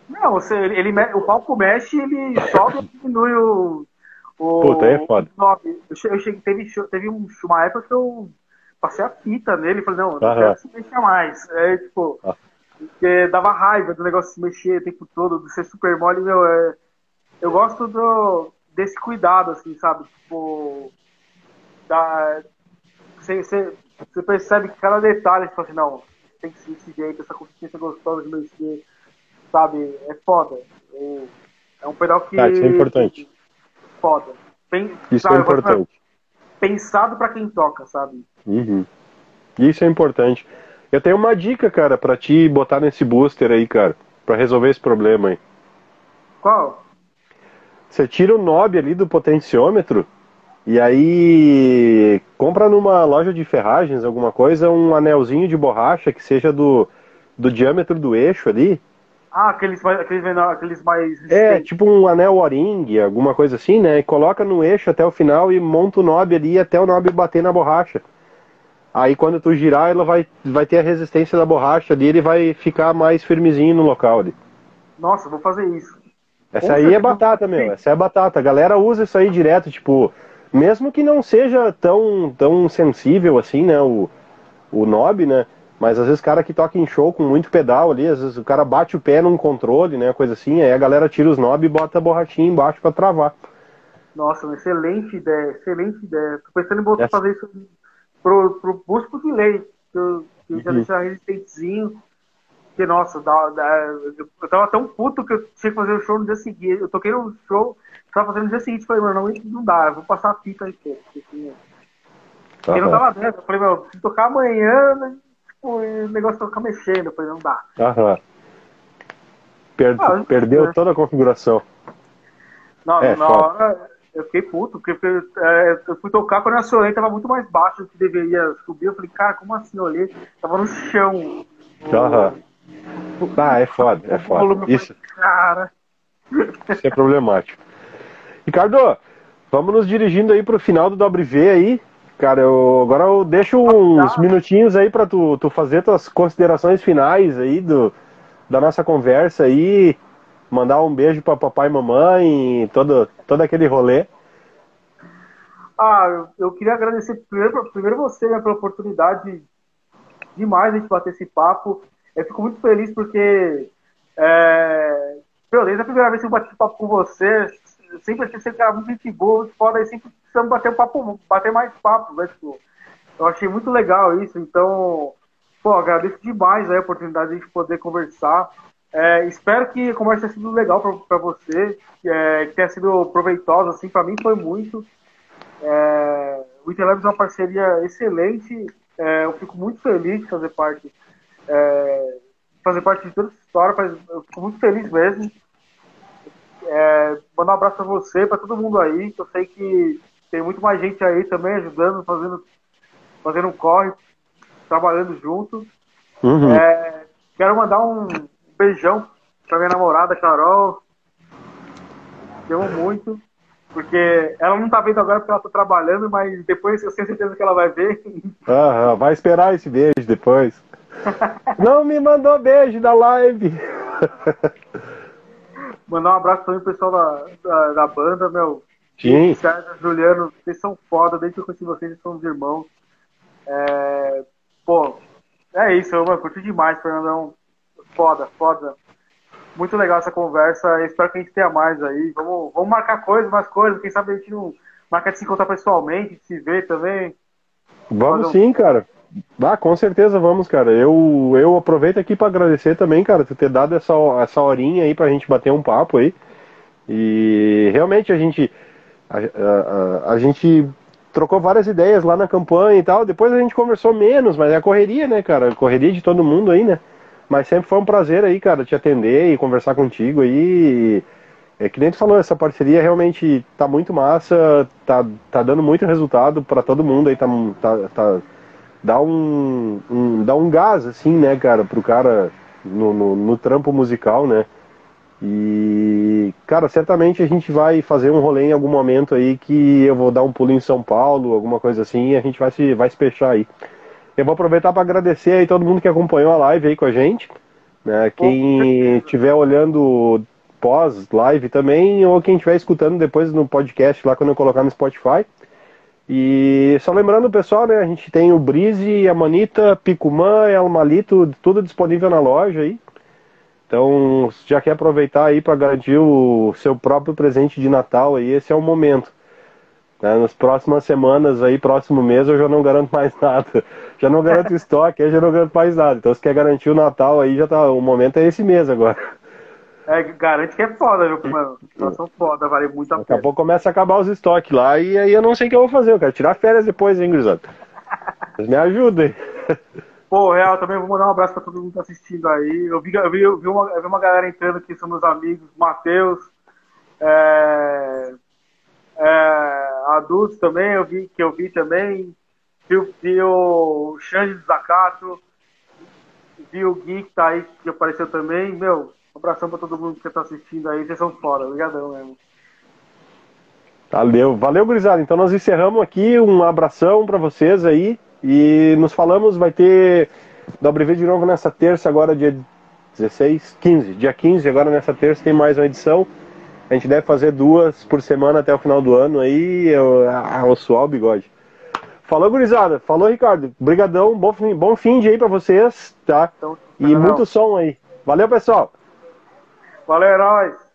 Não, você, ele, o palco mexe, ele sobe e diminui o. o Puta, aí é foda. Eu cheguei, teve, teve uma época que eu passei a fita nele e falei, não, eu não Aham. quero se mexer mais. É tipo, Ah. porque dava raiva do negócio se mexer o tempo todo, de ser super mole, meu, é, eu gosto do, desse cuidado, assim, sabe? Tipo, da, você, você, percebe que cada detalhe, você fala assim, não, tem que ser desse jeito, essa consistência gostosa de mexer, sabe? É foda. É, é um pedal que. Cara, isso é importante. Foda. Pen- Isso sabe, é importante. Pensado pra quem toca, sabe? Uhum. Isso é importante. Eu tenho uma dica, cara, pra te botar nesse booster aí, cara, pra resolver esse problema aí. Qual? Você tira o knob ali do potenciômetro e aí compra numa loja de ferragens, alguma coisa, um anelzinho de borracha que seja do, do diâmetro do eixo ali. Ah, aqueles mais. Aqueles, aqueles mais. É, tipo um anel O-ring, alguma coisa assim, né? E coloca no eixo até o final e monta o knob ali até o knob bater na borracha. Aí quando tu girar, ela vai, vai ter a resistência da borracha ali, ele vai ficar mais firmezinho no local ali. Nossa, vou fazer isso. Essa aí é batata, meu. Essa é batata. A galera usa isso aí direto, tipo, mesmo que não seja tão, tão sensível assim, né, o, o knob, né? Mas às vezes cara que toca em show com muito pedal ali, às vezes o cara bate o pé num controle, né, coisa assim, aí a galera tira os knob e bota a borrachinha embaixo pra travar. Nossa, uma excelente ideia, excelente ideia. Tô pensando em botar fazer isso pro, pro boost pro delay. Que eu, que já Uhum. deixar resistentezinho. Porque, nossa, dá, dá- eu tava tão puto que eu tinha que fazer o show no dia seguinte. Eu toquei no show, tava fazendo no dia seguinte. Falei, mano, não, não dá, eu vou passar a fita aí, pô. Porque, assim, Tá porque não tava dentro. Eu falei, meu, se tocar amanhã, né, tipo, o negócio vai ficar mexendo. Eu falei, não dá. Aham. Per- Ah, perdeu é. toda a configuração. Na, É, na foda. hora eu fiquei puto, porque é, eu fui tocar quando eu acionei, tava muito mais baixo do que deveria subir. Eu falei, cara, como assim? Eu olhei, tava no chão. Aham. Ah, é foda, é foda. Isso, falei, cara. isso é problemático. Ricardo, vamos nos dirigindo aí pro final do WV aí. Cara, eu, agora eu deixo uns minutinhos aí pra tu, tu fazer tuas considerações finais aí do, da nossa conversa aí. Mandar um beijo pra papai e mamãe, todo, todo aquele rolê. Ah, eu, eu queria agradecer primeiro, primeiro você né, pela oportunidade demais de a gente bater esse papo. Eu fico muito feliz porque é, meu, desde a primeira vez que eu bati papo com você, sempre achei você era muito gente boa, muito foda, e sempre precisamos bater um papo, bater mais papo, né? Tipo, eu achei muito legal isso, então, pô, agradeço demais a oportunidade de a gente poder conversar. É, espero que a conversa tenha sido legal para você, é, que tenha sido proveitosa, assim, para mim foi muito. É, o Interlabs é uma parceria excelente. é, eu fico muito feliz de fazer parte, é, fazer parte de toda essa história. Eu fico muito feliz mesmo. É, mandar um abraço para você, para todo mundo aí. Que eu sei que tem muito mais gente aí também ajudando, fazendo, fazendo um corre, trabalhando junto. Uhum. É, quero mandar um beijão pra minha namorada, Carol. Te amo muito. Porque ela não tá vendo agora porque ela tá trabalhando, mas depois eu tenho certeza que ela vai ver. Aham, vai esperar esse beijo depois. Não me mandou beijo da live. Mandar um abraço também pro pessoal da, da, da banda, meu. Sim. César, Juliano, vocês são foda, desde que eu conheci vocês, vocês são os irmãos. É, pô, é isso, eu mano, curti demais, Fernandão. Foda, foda. Muito legal essa conversa. Espero que a gente tenha mais aí. Vamos, vamos marcar coisas, mais coisas. Quem sabe a gente não marca de se encontrar pessoalmente, de se ver também. Vamos Fazer sim, cara. Ah, com certeza vamos, cara. Eu, eu aproveito aqui pra agradecer também, cara, tu ter dado essa, essa horinha aí pra gente bater um papo aí. E realmente a gente. A, a- a- a gente trocou várias ideias lá na campanha e tal. Depois a gente conversou menos, mas é a correria, né, cara? Correria de todo mundo aí, né? Mas sempre foi um prazer aí, cara, te atender e conversar contigo aí. É que nem tu falou, essa parceria realmente tá muito massa, tá, tá dando muito resultado para todo mundo aí, tá, tá, tá dá um, um, dá um gás, assim, né, cara, pro cara no, no, no, trampo musical, né? E, cara, certamente a gente vai fazer um rolê em algum momento aí que eu vou dar um pulo em São Paulo, alguma coisa assim, e a gente vai se, vai se fechar aí. Eu vou aproveitar para agradecer aí todo mundo que acompanhou a live aí com a gente. Né? Quem estiver olhando pós-live também, ou quem estiver escutando depois no podcast lá quando eu colocar no Spotify. E só lembrando, pessoal, né? A gente tem o Brise, a Manita, Picumã, El Malito, tudo disponível na loja aí. Então, já quer aproveitar aí para garantir o seu próprio presente de Natal aí, esse é o momento. Né? Nas próximas semanas aí, próximo mês, eu já não garanto mais nada. Já não garanto estoque, aí já não garanto mais nada. Então, se quer garantir o Natal aí, já tá. O momento é esse mês agora. É, garante que é foda, viu, mano? Situação foda, vale muito a pena. Daqui a pouco começa a acabar os estoques lá e aí eu não sei o que eu vou fazer. Eu quero tirar férias depois, hein, Grisado? Vocês me ajudem. Pô, real, também vou mandar um abraço pra todo mundo que tá assistindo aí. Eu vi, eu vi, eu vi, uma, eu vi uma galera entrando aqui, são meus amigos, Matheus, é, é, adultos também, eu vi, que eu vi também. Vi, vi o Xande Zacato, vi o Gui que tá aí, que apareceu também. Meu, um abração pra todo mundo que tá assistindo aí, vocês são fora, obrigadão mesmo. Valeu, valeu, gurizada. Então nós encerramos aqui, um abração para vocês aí e nos falamos, vai ter Dobre V de novo nessa terça, agora dia 16, 15, dia 15, agora nessa terça tem mais uma edição. A gente deve fazer duas por semana até o final do ano aí, eu, eu suar o bigode. Falou, gurizada. Falou, Ricardo. Brigadão, bom, bom fim de aí pra vocês, tá? Então, e muito som aí. Valeu, pessoal. Valeu, heróis!